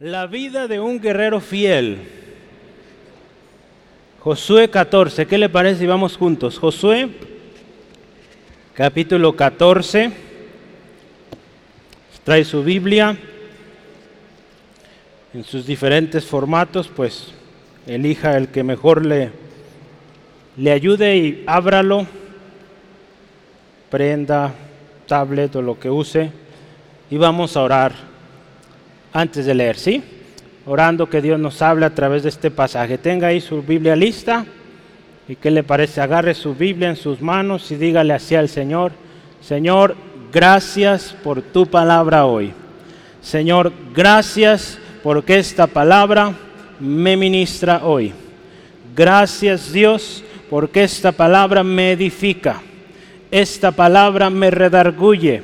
La vida de un guerrero fiel. Josué 14, ¿qué le parece si vamos juntos? Josué capítulo 14. Trae su Biblia en sus diferentes formatos, pues elija el que mejor le, le ayude y ábralo, prenda, tablet o lo que use, y vamos a orar antes de leer, ¿sí? Orando que Dios nos hable a través de este pasaje. Tenga ahí su Biblia lista. ¿Y qué le parece? Agarre su Biblia en sus manos y dígale así al Señor, Señor, gracias por tu palabra hoy. Señor, gracias porque esta palabra me ministra hoy. Gracias Dios porque esta palabra me edifica. Esta palabra me redarguye.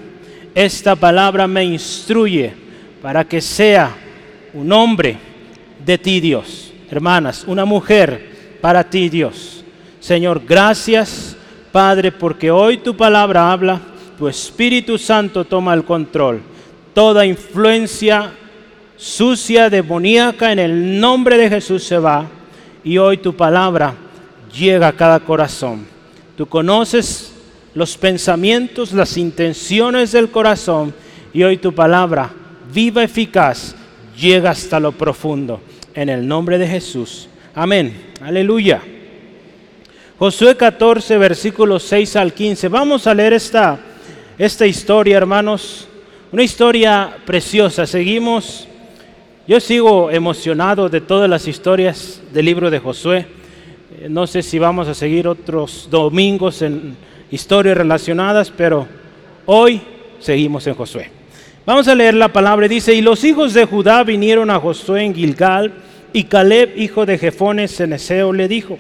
Esta palabra me instruye para que sea un hombre de ti, Dios. Hermanas, una mujer para ti, Dios. Señor, gracias, Padre, porque hoy tu palabra habla, tu Espíritu Santo toma el control. Toda influencia sucia, demoníaca, en el nombre de Jesús se va. Y hoy tu palabra llega a cada corazón. Tú conoces los pensamientos, las intenciones del corazón. Y hoy tu palabra viva, eficaz, llega hasta lo profundo. En el nombre de Jesús. Amén. Aleluya. Josué 14, versículos 6 al 15. Vamos a leer esta, esta historia, hermanos. Una historia preciosa. Seguimos. Yo sigo emocionado de todas las historias del libro de Josué. No sé si vamos a seguir otros domingos en historias relacionadas, pero hoy seguimos en Josué. Vamos a leer la palabra. Dice, y los hijos de Judá vinieron a Josué en Gilgal, y Caleb, hijo de Jefones Ceneseo, le dijo,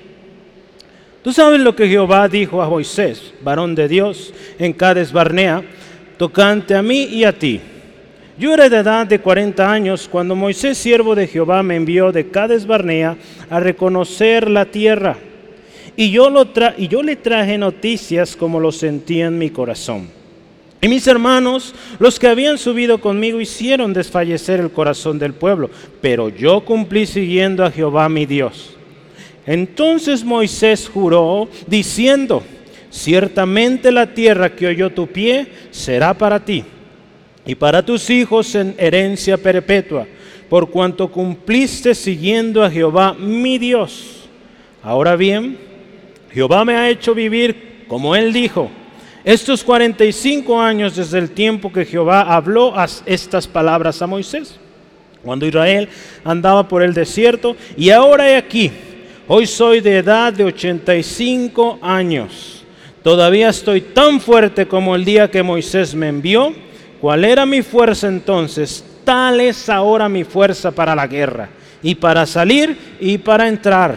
Tú sabes lo que Jehová dijo a Moisés, varón de Dios, en Cades Barnea, tocante a mí y a ti. Yo era de edad de 40 años cuando Moisés, siervo de Jehová, me envió de Cades Barnea a reconocer la tierra. Y yo, lo y yo le traje noticias como lo sentía en mi corazón. Y mis hermanos, los que habían subido conmigo, hicieron desfallecer el corazón del pueblo, pero yo cumplí siguiendo a Jehová mi Dios. Entonces Moisés juró, diciendo, ciertamente la tierra que oyó tu pie será para ti y para tus hijos en herencia perpetua, por cuanto cumpliste siguiendo a Jehová mi Dios. Ahora bien, Jehová me ha hecho vivir como él dijo estos 45 años desde el tiempo que Jehová habló estas palabras a Moisés, cuando Israel andaba por el desierto, y ahora he aquí, hoy soy de edad de 85 años. Todavía estoy tan fuerte como el día que Moisés me envió. ¿Cuál era mi fuerza entonces? Tal es ahora mi fuerza para la guerra, y para salir y para entrar.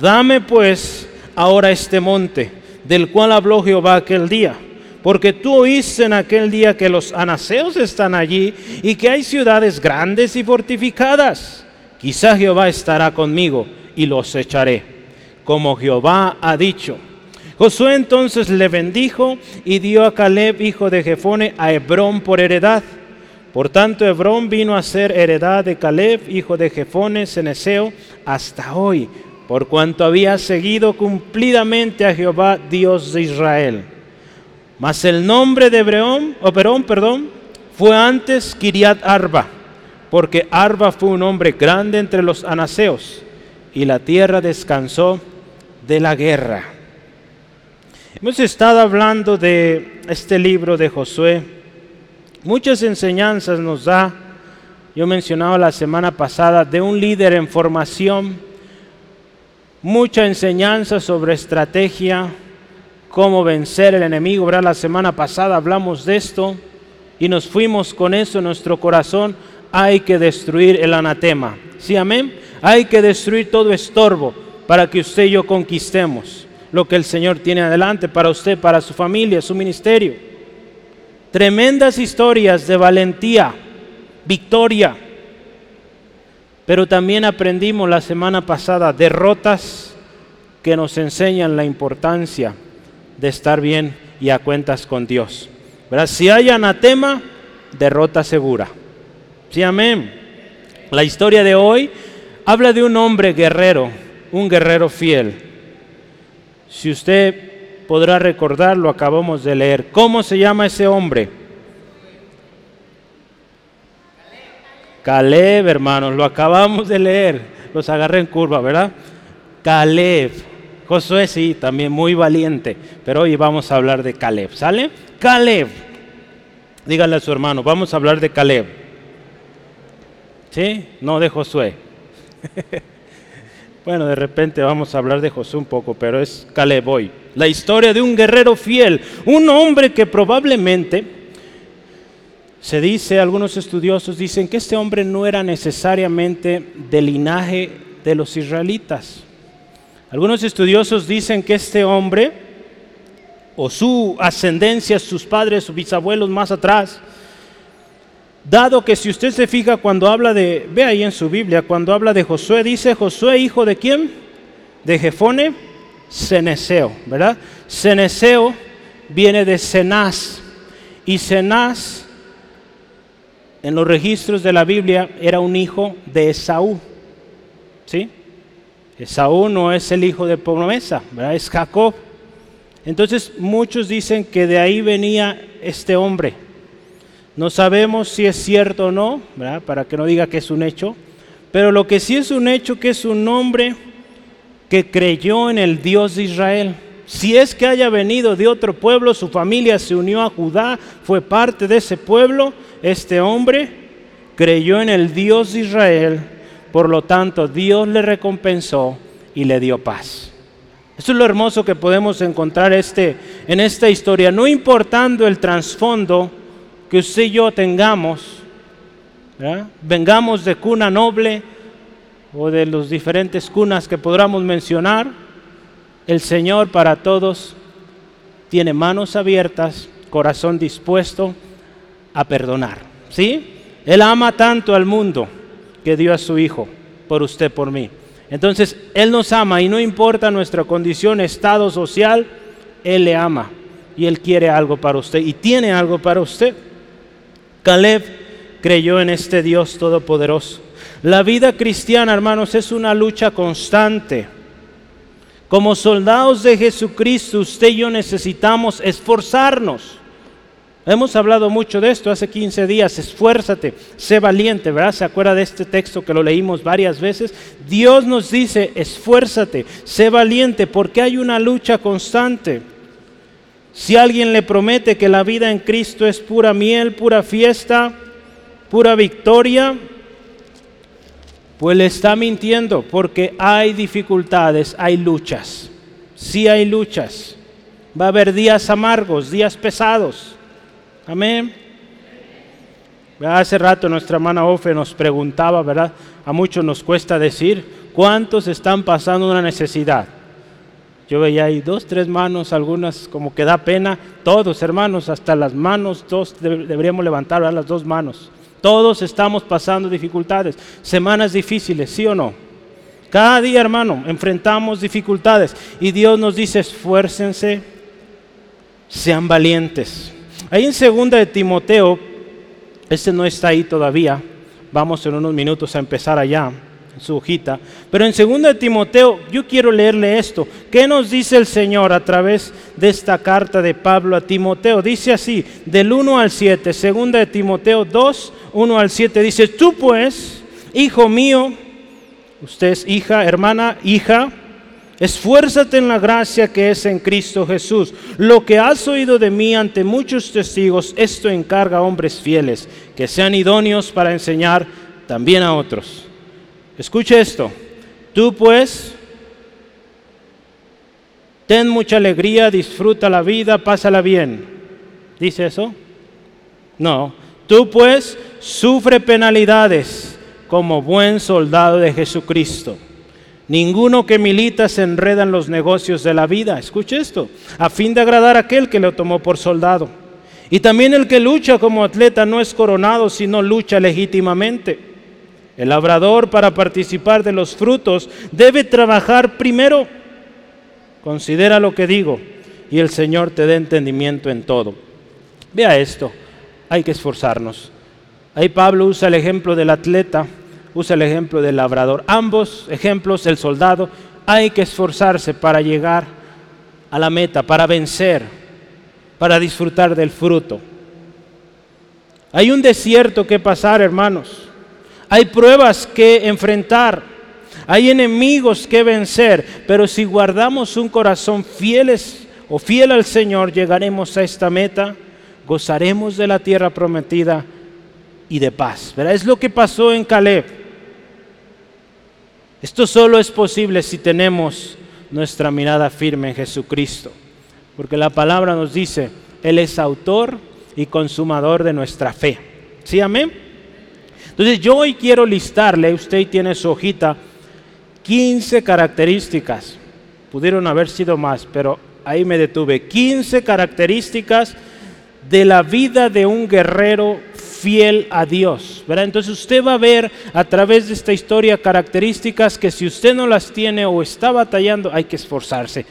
Dame pues ahora este monte del cual habló Jehová aquel día. Porque tú oíste en aquel día que los anaseos están allí y que hay ciudades grandes y fortificadas. Quizá Jehová estará conmigo y los echaré, como Jehová ha dicho. Josué entonces le bendijo y dio a Caleb, hijo de Jefone, a Hebrón por heredad. Por tanto, Hebrón vino a ser heredad de Caleb, hijo de Jefone, ceneseo, hasta hoy, por cuanto había seguido cumplidamente a Jehová, Dios de Israel. Mas el nombre de Hebreón, o Perón, perdón, fue antes Kiriat Arba, porque Arba fue un hombre grande entre los anaseos, y la tierra descansó de la guerra. Hemos estado hablando de este libro de Josué. Muchas enseñanzas nos da. Yo mencionaba la semana pasada de un líder en formación mucha enseñanza sobre estrategia, cómo vencer el enemigo. La semana pasada hablamos de esto y nos fuimos con eso en nuestro corazón. Hay que destruir el anatema. ¿Sí, amén? Hay que destruir todo estorbo para que usted y yo conquistemos lo que el Señor tiene adelante para usted, para su familia, su ministerio. Tremendas historias de valentía, victoria, pero también aprendimos la semana pasada derrotas que nos enseñan la importancia de estar bien y a cuentas con Dios. Si hay anatema, derrota segura. Sí, amén. La historia de hoy habla de un hombre guerrero, un guerrero fiel. Si usted podrá recordar, lo acabamos de leer. ¿Cómo se llama ese hombre? Caleb, hermanos, lo acabamos de leer. Los agarré en curva, ¿verdad? Caleb. Josué sí, también muy valiente, pero hoy vamos a hablar de Caleb, ¿sale? Caleb. Dígale a su hermano, vamos a hablar de Caleb. ¿Sí? No de Josué. bueno, de repente vamos a hablar de Josué un poco, pero es Caleb hoy. La historia de un guerrero fiel, un hombre que probablemente se dice, algunos estudiosos dicen que este hombre no era necesariamente del linaje de los israelitas. Algunos estudiosos dicen que este hombre, o su ascendencia, sus padres, sus bisabuelos más atrás, dado que si usted se fija cuando habla de, ve ahí en su Biblia, cuando habla de Josué, dice Josué, hijo de quién? De Jefone, Ceneseo, ¿verdad? Ceneseo viene de Cenaz, y Cenaz en los registros de la Biblia era un hijo de Esaú, ¿sí? Esaú no es el hijo de promesa, ¿verdad? es Jacob. Entonces muchos dicen que de ahí venía este hombre. No sabemos si es cierto o no, ¿verdad? para que no diga que es un hecho, pero lo que sí es un hecho que es un hombre que creyó en el Dios de Israel. Si es que haya venido de otro pueblo, su familia se unió a Judá, fue parte de ese pueblo, este hombre creyó en el Dios de Israel por lo tanto, Dios le recompensó y le dio paz. Eso es lo hermoso que podemos encontrar este, en esta historia, no importando el trasfondo que usted y yo tengamos, vengamos de cuna noble o de las diferentes cunas que podamos mencionar, el Señor para todos tiene manos abiertas, corazón dispuesto a perdonar. ¿Sí? Él ama tanto al mundo que dio a su Hijo por usted, por mí. Entonces, Él nos ama y no importa nuestra condición, estado social, Él le ama y Él quiere algo para usted y tiene algo para usted. Caleb creyó en este Dios todopoderoso. La vida cristiana, hermanos, es una lucha constante. Como soldados de Jesucristo, usted y yo necesitamos esforzarnos Hemos hablado mucho de esto hace 15 días. Esfuérzate, sé valiente, ¿verdad? ¿Se acuerda de este texto que lo leímos varias veces? Dios nos dice, esfuérzate, sé valiente, porque hay una lucha constante. Si alguien le promete que la vida en Cristo es pura miel, pura fiesta, pura victoria, pues le está mintiendo, porque hay dificultades, hay luchas. Sí hay luchas. Va a haber días amargos, días pesados. Amén. Hace rato nuestra hermana Ofe nos preguntaba, ¿verdad? A muchos nos cuesta decir cuántos están pasando una necesidad. Yo veía ahí dos, tres manos, algunas como que da pena. Todos, hermanos, hasta las manos, dos deberíamos levantar las dos manos. Todos estamos pasando dificultades, semanas difíciles, ¿sí o no? Cada día, hermano, enfrentamos dificultades y Dios nos dice, esfuércense, sean valientes. Ahí en segunda de Timoteo, este no está ahí todavía, vamos en unos minutos a empezar allá en su hojita, pero en segunda de Timoteo yo quiero leerle esto. ¿Qué nos dice el Señor a través de esta carta de Pablo a Timoteo? Dice así, del 1 al 7, segunda de Timoteo 2, 1 al 7, dice, tú pues, hijo mío, usted es hija, hermana, hija, Esfuérzate en la gracia que es en Cristo Jesús. Lo que has oído de mí ante muchos testigos, esto encarga a hombres fieles, que sean idóneos para enseñar también a otros. Escuche esto. Tú pues, ten mucha alegría, disfruta la vida, pásala bien. ¿Dice eso? No. Tú pues, sufre penalidades como buen soldado de Jesucristo. Ninguno que milita se enreda en los negocios de la vida, escuche esto, a fin de agradar a aquel que le tomó por soldado. Y también el que lucha como atleta no es coronado, sino lucha legítimamente. El labrador para participar de los frutos debe trabajar primero. Considera lo que digo y el Señor te dé entendimiento en todo. Vea esto, hay que esforzarnos. Ahí Pablo usa el ejemplo del atleta usa el ejemplo del labrador. Ambos ejemplos, el soldado, hay que esforzarse para llegar a la meta, para vencer, para disfrutar del fruto. Hay un desierto que pasar, hermanos. Hay pruebas que enfrentar. Hay enemigos que vencer. Pero si guardamos un corazón fieles o fiel al Señor, llegaremos a esta meta, gozaremos de la tierra prometida y de paz. ¿verdad? Es lo que pasó en Caleb. Esto solo es posible si tenemos nuestra mirada firme en Jesucristo. Porque la palabra nos dice, Él es autor y consumador de nuestra fe. ¿Sí, amén? Entonces yo hoy quiero listarle, usted tiene su hojita, 15 características. Pudieron haber sido más, pero ahí me detuve. 15 características de la vida de un guerrero fiel a Dios. ¿verdad? Entonces usted va a ver a través de esta historia características que si usted no las tiene o está batallando, hay que esforzarse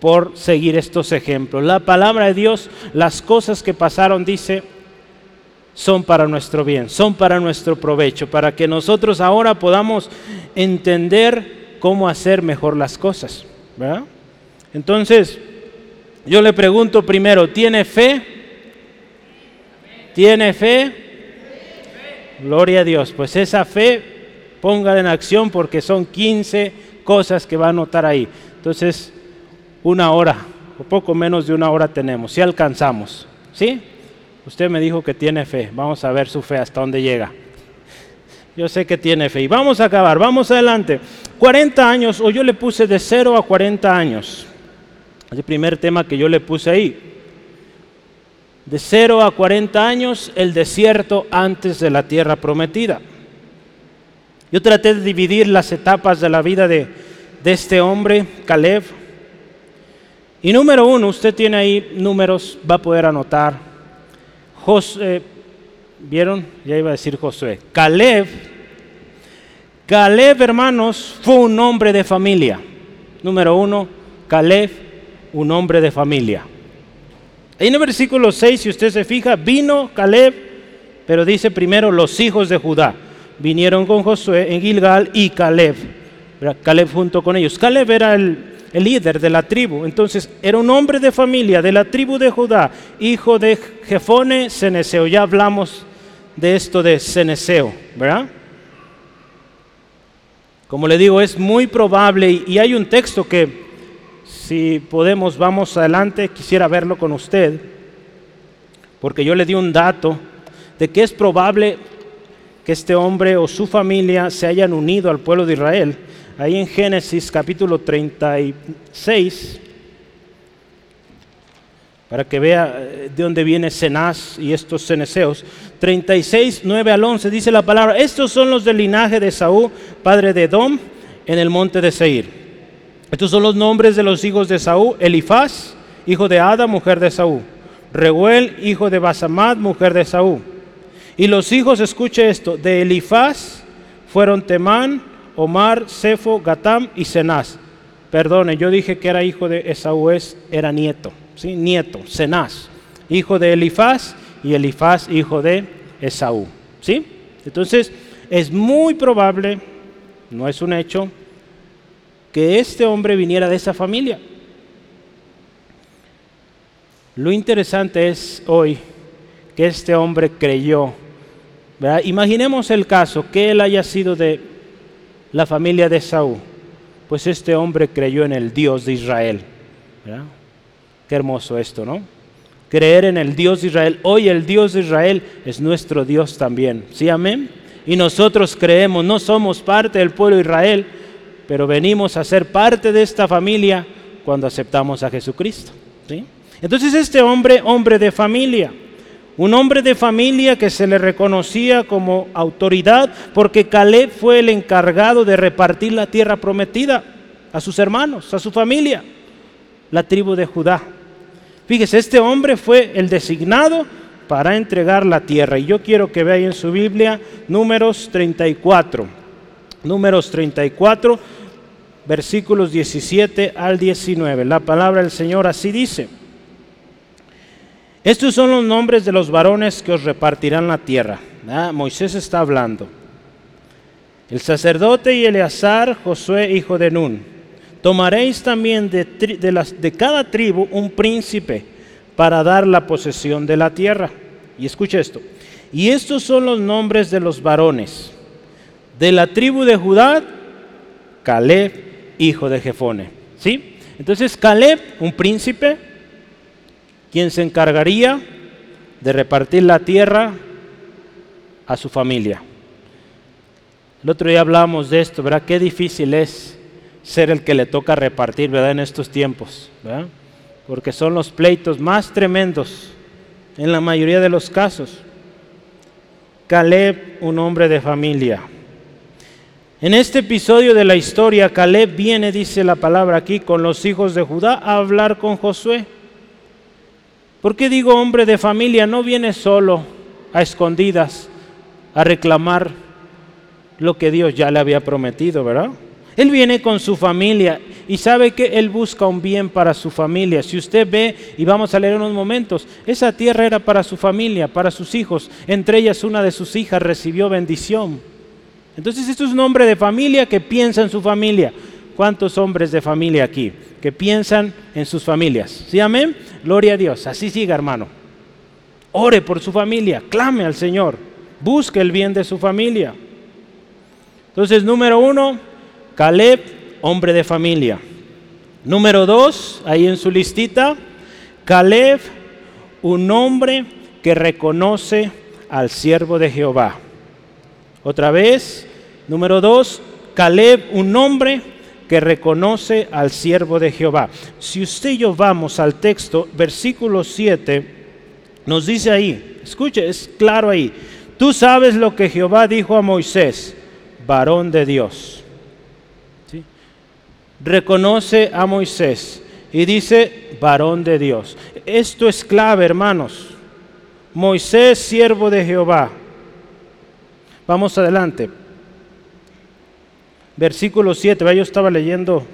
por seguir estos ejemplos. La palabra de Dios, las cosas que pasaron, dice, son para nuestro bien, son para nuestro provecho, para que nosotros ahora podamos entender cómo hacer mejor las cosas. ¿verdad? Entonces, yo le pregunto primero, ¿tiene fe? ¿Tiene fe? Gloria a Dios. Pues esa fe, póngala en acción porque son 15 cosas que va a anotar ahí. Entonces, una hora o poco menos de una hora tenemos, si alcanzamos. ¿Sí? Usted me dijo que tiene fe. Vamos a ver su fe hasta dónde llega. Yo sé que tiene fe. Y vamos a acabar, vamos adelante. 40 años, o yo le puse de 0 a 40 años. El primer tema que yo le puse ahí. De 0 a 40 años, el desierto antes de la tierra prometida. Yo traté de dividir las etapas de la vida de, de este hombre, Caleb. Y número uno, usted tiene ahí números, va a poder anotar. José, ¿vieron? Ya iba a decir Josué. Caleb, Caleb, hermanos, fue un hombre de familia. Número uno, Caleb, un hombre de familia. En el versículo 6, si usted se fija, vino Caleb, pero dice primero los hijos de Judá. Vinieron con Josué en Gilgal y Caleb. Caleb junto con ellos. Caleb era el, el líder de la tribu. Entonces era un hombre de familia de la tribu de Judá, hijo de Jefone Ceneseo. Ya hablamos de esto de Ceneseo, ¿verdad? Como le digo, es muy probable y hay un texto que si podemos, vamos adelante, quisiera verlo con usted, porque yo le di un dato de que es probable que este hombre o su familia se hayan unido al pueblo de Israel. Ahí en Génesis capítulo 36, para que vea eh, de dónde viene Cenaz y estos ceneseos. 36, 9 al 11 dice la palabra, estos son los del linaje de Saúl, padre de Edom, en el monte de Seir. Estos son los nombres de los hijos de Saúl, Elifaz, hijo de Ada, mujer de Saúl, Reuel, hijo de Basamad, mujer de Saúl. Y los hijos, escuche esto, de Elifaz fueron Temán, Omar, Cefo, Gatam y Cenaz. Perdone, yo dije que era hijo de Esaú, era nieto, ¿sí? Nieto, Cenaz, hijo de Elifaz y Elifaz, hijo de Esaú, ¿sí? Entonces, es muy probable, no es un hecho, que este hombre viniera de esa familia. Lo interesante es hoy que este hombre creyó. Imaginemos el caso que él haya sido de la familia de Saúl. Pues este hombre creyó en el Dios de Israel. Qué hermoso esto, ¿no? Creer en el Dios de Israel. Hoy el Dios de Israel es nuestro Dios también. ¿Sí, amén? Y nosotros creemos, no somos parte del pueblo de Israel, pero venimos a ser parte de esta familia cuando aceptamos a Jesucristo. ¿sí? Entonces este hombre, hombre de familia, un hombre de familia que se le reconocía como autoridad porque Caleb fue el encargado de repartir la tierra prometida a sus hermanos, a su familia, la tribu de Judá. Fíjese, este hombre fue el designado para entregar la tierra. Y yo quiero que vean en su Biblia números 34. Números 34 versículos 17 al 19. La palabra del Señor así dice. Estos son los nombres de los varones que os repartirán la tierra. Ah, Moisés está hablando. el sacerdote y Eleazar, Josué, hijo de Nun. Tomaréis también de, de cada tribu un príncipe para dar la posesión de la tierra. Y escucha esto. Y estos son los nombres de los varones. De la tribu de Judá, Caleb, hijo de Jefone. ¿Sí? Entonces Caleb, un príncipe, quien se encargaría de repartir la tierra a su familia. El otro día hablábamos de esto, ¿verdad? Qué difícil es ser el que le toca repartir, ¿verdad? En estos tiempos, ¿verdad? Porque son los pleitos más tremendos en la mayoría de los casos. Caleb, un hombre de familia. En este episodio de la historia, Caleb viene, dice la palabra aquí, con los hijos de Judá a hablar con Josué. ¿Por qué digo hombre de familia? No viene solo a escondidas a reclamar lo que Dios ya le había prometido, ¿verdad? Él viene con su familia y sabe que Él busca un bien para su familia. Si usted ve, y vamos a leer unos momentos, esa tierra era para su familia, para sus hijos. Entre ellas una de sus hijas recibió bendición. Entonces esto es un hombre de familia que piensa en su familia. ¿Cuántos hombres de familia aquí que piensan en sus familias? ¿Sí, amén? Gloria a Dios. Así siga, hermano. Ore por su familia, clame al Señor, busque el bien de su familia. Entonces, número uno, Caleb, hombre de familia. Número dos, ahí en su listita, Caleb, un hombre que reconoce al siervo de Jehová. Otra vez, número dos, Caleb, un hombre que reconoce al siervo de Jehová. Si usted y yo vamos al texto, versículo 7, nos dice ahí, escuche, es claro ahí, tú sabes lo que Jehová dijo a Moisés, varón de Dios reconoce a Moisés y dice, varón de Dios. Esto es clave, hermanos. Moisés, siervo de Jehová. Vamos adelante. Versículo 7, yo estaba leyendo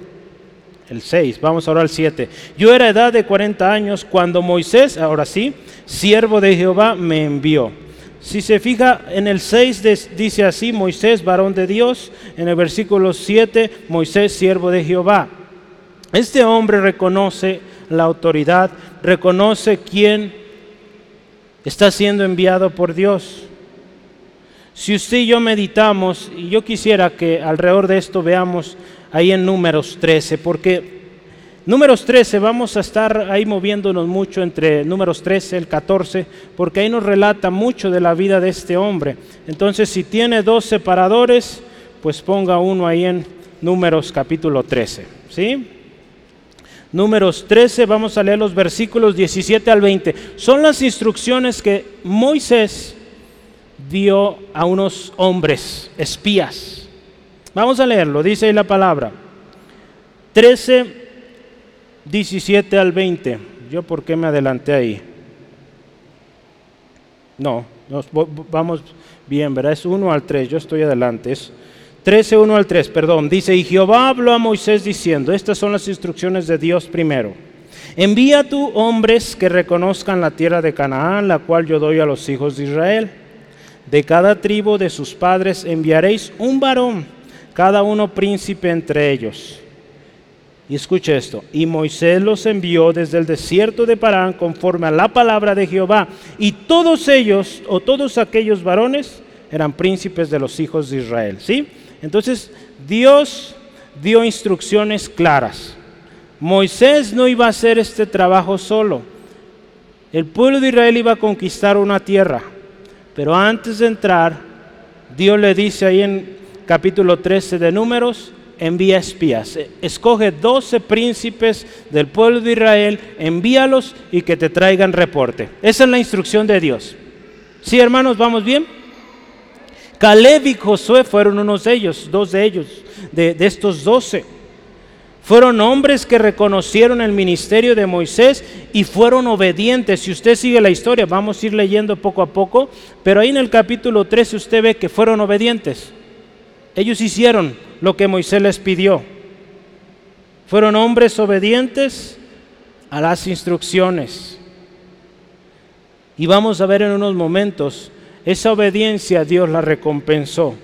el 6, vamos ahora al 7. Yo era edad de 40 años cuando Moisés, ahora sí, siervo de Jehová, me envió si se fija en el 6 dice así, Moisés, varón de Dios, en el versículo 7, Moisés, siervo de Jehová. Este hombre reconoce la autoridad, reconoce quién está siendo enviado por Dios. Si usted y yo meditamos, y yo quisiera que alrededor de esto veamos ahí en números 13, porque Números 13, vamos a estar ahí moviéndonos mucho entre números 13, el 14, porque ahí nos relata mucho de la vida de este hombre. Entonces, si tiene dos separadores, pues ponga uno ahí en números capítulo 13. ¿Sí? Números 13, vamos a leer los versículos 17 al 20. Son las instrucciones que Moisés dio a unos hombres, espías. Vamos a leerlo, dice la palabra. 13 17 al 20. ¿Yo por qué me adelanté ahí? No, vamos bien, ¿verdad? Es 1 al 3, yo estoy adelante. Es 13, 1 al 3, perdón. Dice, y Jehová habló a Moisés diciendo, estas son las instrucciones de Dios primero. Envía tú hombres que reconozcan la tierra de Canaán, la cual yo doy a los hijos de Israel. De cada tribu de sus padres enviaréis un varón, cada uno príncipe entre ellos y escuche esto, y Moisés los envió desde el desierto de Parán conforme a la palabra de Jehová, y todos ellos, o todos aquellos varones, eran príncipes de los hijos de Israel. ¿sí? Entonces, Dios dio instrucciones claras. Moisés no iba a hacer este trabajo solo. El pueblo de Israel iba a conquistar una tierra, pero antes de entrar, Dios le dice ahí en capítulo 13 de Números, envía espías. Escoge 12 príncipes del pueblo de Israel, envíalos y que te traigan reporte. Esa es la instrucción de Dios. ¿Sí, hermanos, vamos bien? Caleb y Josué fueron unos de ellos, dos de ellos, de, de estos doce. Fueron hombres que reconocieron el ministerio de Moisés y fueron obedientes. Si usted sigue la historia, vamos a ir leyendo poco a poco, pero ahí en el capítulo 13 usted ve que fueron obedientes. Ellos hicieron lo que Moisés les pidió. Fueron hombres obedientes a las instrucciones. Y vamos a ver en unos momentos, esa obediencia Dios la recompensó.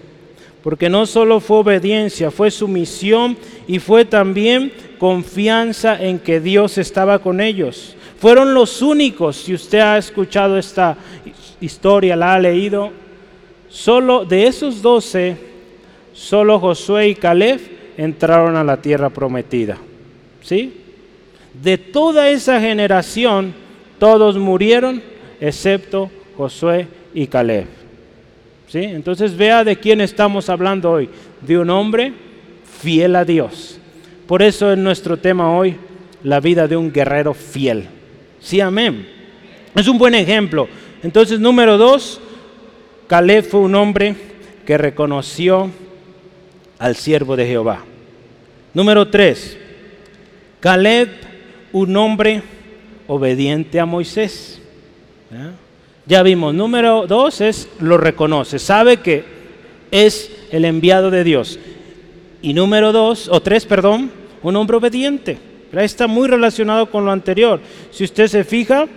Porque no solo fue obediencia, fue sumisión y fue también confianza en que Dios estaba con ellos. Fueron los únicos, si usted ha escuchado esta historia, la ha leído, solo de esos doce, solo Josué y Caleb entraron a la tierra prometida. ¿Sí? De toda esa generación, todos murieron excepto Josué y Caleb. Entonces vea de quién estamos hablando hoy, de un hombre fiel a Dios. Por eso es nuestro tema hoy, la vida de un guerrero fiel. Sí, amén. Es un buen ejemplo. Entonces, número dos, Caleb fue un hombre que reconoció al siervo de Jehová. Número tres, Caleb, un hombre obediente a Moisés. Ya vimos, número dos es lo reconoce, sabe que es el enviado de Dios. Y número dos, o tres, perdón, un hombre obediente. Está muy relacionado con lo anterior. Si usted se fija,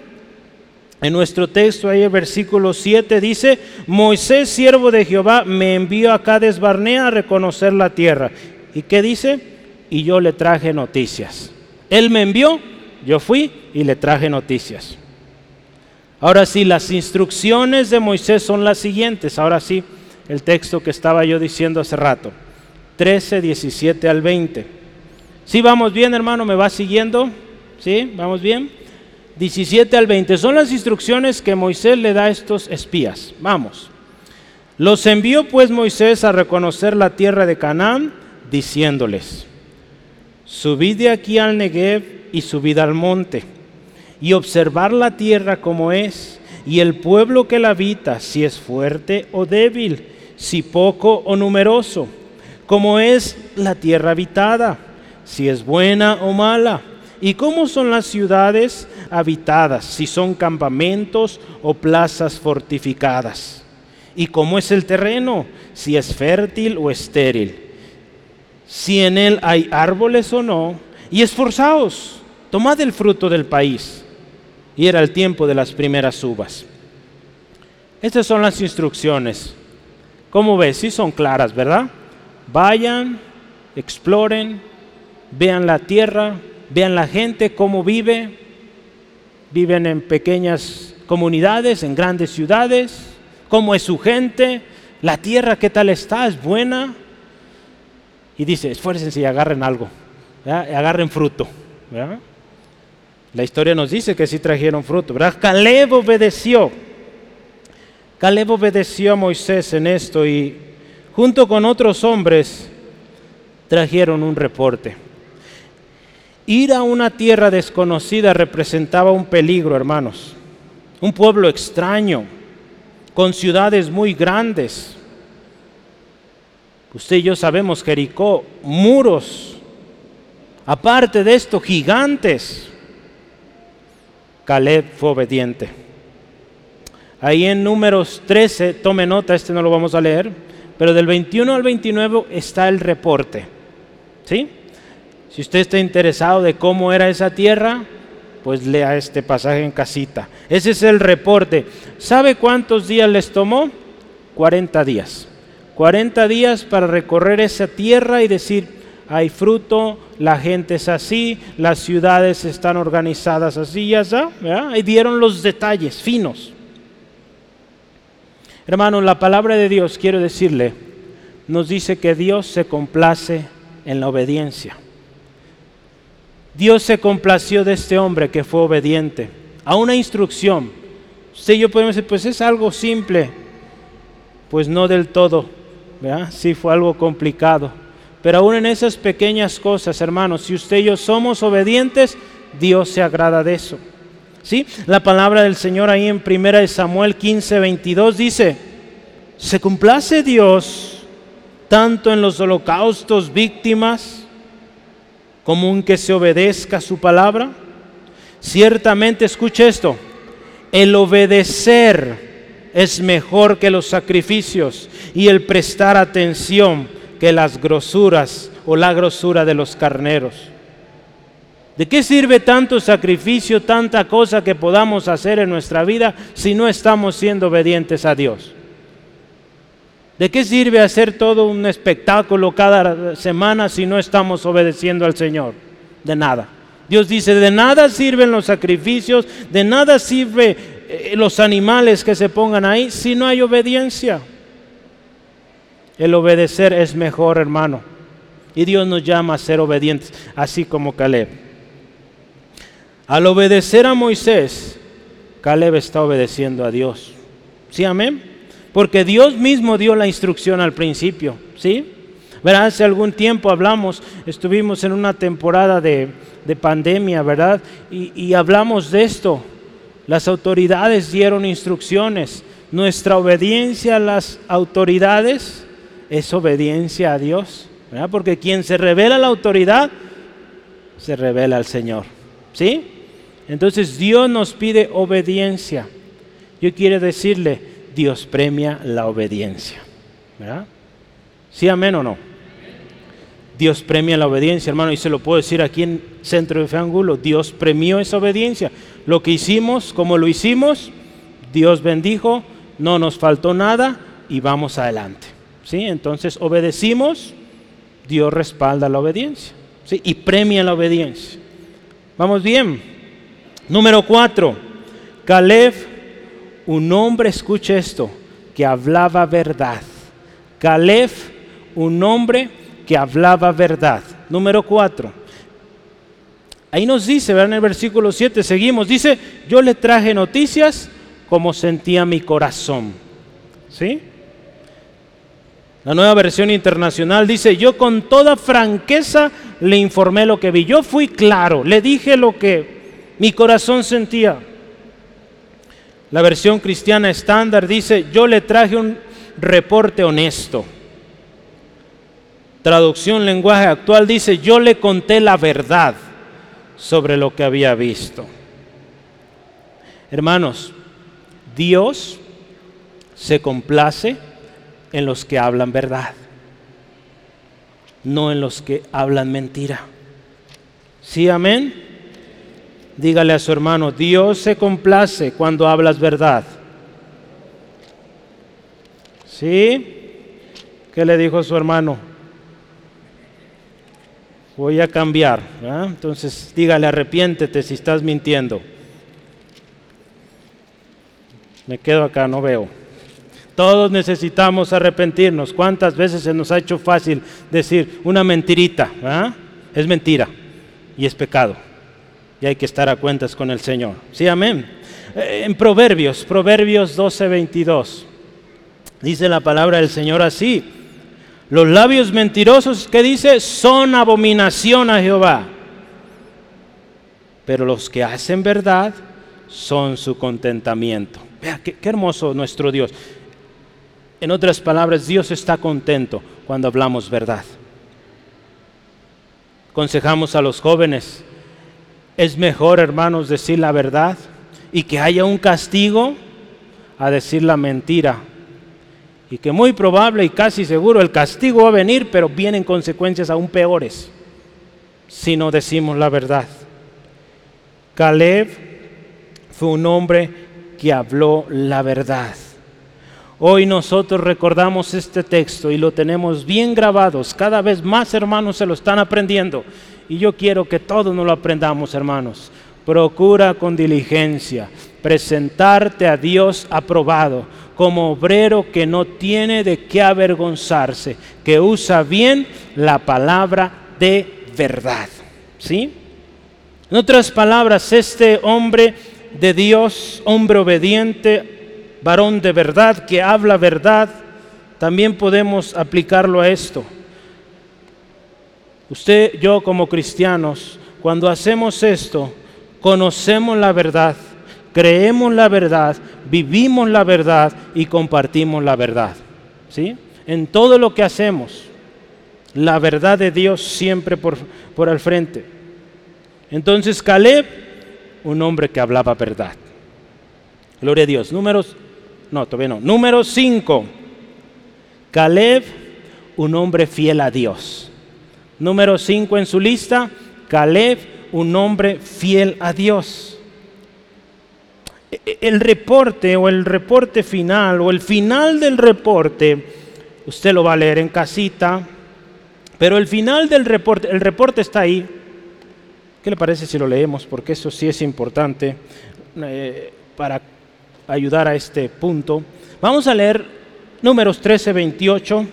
en nuestro texto, ahí el versículo 7 dice, Moisés, siervo de Jehová, me envió a Cades Barnea a reconocer la tierra. ¿Y qué dice? Y yo le traje noticias. Él me envió, yo fui y le traje noticias. Ahora sí, las instrucciones de Moisés son las siguientes. Ahora sí, el texto que estaba yo diciendo hace rato. 13, 17 al 20. ¿Sí vamos bien, hermano? ¿Me va siguiendo? ¿Sí? ¿Vamos bien? 17 al 20. Son las instrucciones que Moisés le da a estos espías. Vamos. Los envió pues Moisés a reconocer la tierra de Canaán, diciéndoles, subid de aquí al Negev y subid al monte y observar la tierra como es, y el pueblo que la habita, si es fuerte o débil, si poco o numeroso, como es la tierra habitada, si es buena o mala, y cómo son las ciudades habitadas, si son campamentos o plazas fortificadas, y cómo es el terreno, si es fértil o estéril, si en él hay árboles o no, y esforzaos, tomad el fruto del país y era el tiempo de las primeras uvas. Estas son las instrucciones. ¿Cómo ves? Sí son claras, ¿verdad? Vayan, exploren, vean la tierra, vean la gente, cómo vive. Viven en pequeñas comunidades, en grandes ciudades, cómo es su gente, la tierra, qué tal está, es buena. Y dice, esfuércense y agarren algo, agarren fruto. ¿verdad? La historia nos dice que sí trajeron fruto, ¿verdad? Caleb obedeció. Caleb obedeció a Moisés en esto y junto con otros hombres trajeron un reporte. Ir a una tierra desconocida representaba un peligro, hermanos. Un pueblo extraño, con ciudades muy grandes. Usted y yo sabemos Jericó, muros. Aparte de esto, gigantes. Caleb fue obediente. Ahí en números 13, tome nota, este no lo vamos a leer, pero del 21 al 29 está el reporte. ¿Sí? Si usted está interesado de cómo era esa tierra, pues lea este pasaje en casita. Ese es el reporte. ¿Sabe cuántos días les tomó? 40 días. 40 días para recorrer esa tierra y decir, hay fruto, la gente es así, las ciudades están organizadas así, ya está, y dieron los detalles finos. Hermano, la palabra de Dios, quiero decirle, nos dice que Dios se complace en la obediencia. Dios se complació de este hombre que fue obediente a una instrucción. Usted y yo podemos decir, pues es algo simple. Pues no del todo, ¿verdad? Sí fue algo complicado pero aún en esas pequeñas cosas, hermanos, si usted y yo somos obedientes, Dios se agrada de eso. ¿Sí? La palabra del Señor ahí en 1 Samuel 15, 22 dice, se complace Dios tanto en los holocaustos víctimas como en que se obedezca su palabra. Ciertamente, escuche esto, el obedecer es mejor que los sacrificios y el prestar atención que las grosuras o la grosura de los carneros. ¿De qué sirve tanto sacrificio, tanta cosa que podamos hacer en nuestra vida si no estamos siendo obedientes a Dios? ¿De qué sirve hacer todo un espectáculo cada semana si no estamos obedeciendo al Señor? De nada. Dios dice, de nada sirven los sacrificios, de nada sirve eh, los animales que se pongan ahí si no hay obediencia. El obedecer es mejor, hermano. Y Dios nos llama a ser obedientes, así como Caleb. Al obedecer a Moisés, Caleb está obedeciendo a Dios. ¿Sí, amén? Porque Dios mismo dio la instrucción al principio, ¿sí? Verá, hace algún tiempo hablamos, estuvimos en una temporada de, pandemia, ¿verdad? Y, y hablamos de esto. Las autoridades dieron instrucciones. Nuestra obediencia a las autoridades es obediencia a Dios, ¿verdad? Porque quien se revela a la autoridad, se revela al Señor, ¿sí? Entonces Dios nos pide obediencia. Yo quiero decirle, Dios premia la obediencia. ¿Verdad? ¿Sí, amén o no? Dios premia la obediencia, hermano, y se lo puedo decir aquí en Centro de Fe Angulo. Dios premió esa obediencia. Lo que hicimos, como lo hicimos, Dios bendijo, no nos faltó nada y vamos adelante. ¿Sí? Entonces obedecimos, Dios respalda la obediencia. ¿Sí? Y premia la obediencia. Vamos bien. Número cuatro, Caleb un hombre, escuche esto, que hablaba verdad. Caleb, un hombre que hablaba verdad. Número cuatro. Ahí nos dice, ¿verdad? en el versículo 7, seguimos, dice, yo le traje noticias como sentía mi corazón. ¿Sí? La nueva versión internacional dice, yo con toda franqueza le informé lo que vi. Yo fui claro, le dije lo que mi corazón sentía. La versión cristiana estándar dice, yo le traje un reporte honesto. Traducción lenguaje actual dice, yo le conté la verdad sobre lo que había visto. Hermanos, Dios se complace en los que hablan verdad, no en los que hablan mentira. ¿Sí, amén? Dígale a su hermano, Dios se complace cuando hablas verdad. ¿Sí? ¿Qué le dijo su hermano? Voy a cambiar. Entonces dígale, arrepiéntete si estás mintiendo. Me quedo acá, no veo. Todos necesitamos arrepentirnos. ¿Cuántas veces se nos ha hecho fácil decir una mentirita? Es mentira y es pecado y hay que estar a cuentas con el Señor. Sí, amén. Eh, en Proverbios, Proverbios 12, 22, dice la palabra del Señor así. Los labios mentirosos, ¿qué dice? Son abominación a Jehová. Pero los que hacen verdad son su contentamiento. Vea, qué hermoso nuestro Dios. En otras palabras, Dios está contento cuando hablamos verdad. Aconsejamos a los jóvenes, es mejor, hermanos, decir la verdad y que haya un castigo a decir la mentira. Y que muy probable y casi seguro el castigo va a venir, pero vienen consecuencias aún peores si no decimos la verdad. Caleb fue un hombre que habló la verdad. Hoy nosotros recordamos este texto y lo tenemos bien grabados. Cada vez más hermanos se lo están aprendiendo. Y yo quiero que todos nos lo aprendamos, hermanos. Procura con diligencia presentarte a Dios aprobado como obrero que no tiene de qué avergonzarse, que usa bien la palabra de verdad. ¿Sí? En otras palabras, este hombre de Dios, hombre obediente, varón de verdad, que habla verdad, también podemos aplicarlo a esto. Usted, yo como cristianos, cuando hacemos esto, conocemos la verdad, creemos la verdad, vivimos la verdad y compartimos la verdad. ¿Sí? En todo lo que hacemos, la verdad de Dios siempre por, por al frente. Entonces Caleb, un hombre que hablaba verdad. Gloria a Dios. Números, no, todavía no. Número 5. Caleb, un hombre fiel a Dios. Número 5 en su lista, Caleb, un hombre fiel a Dios. E, e, el reporte o el reporte final o el final del reporte usted lo va a leer en casita, pero el final del reporte, el reporte está ahí. ¿Qué le parece si lo leemos? Porque eso sí es importante eh, para ayudar a este punto. Vamos a leer números 13, 28.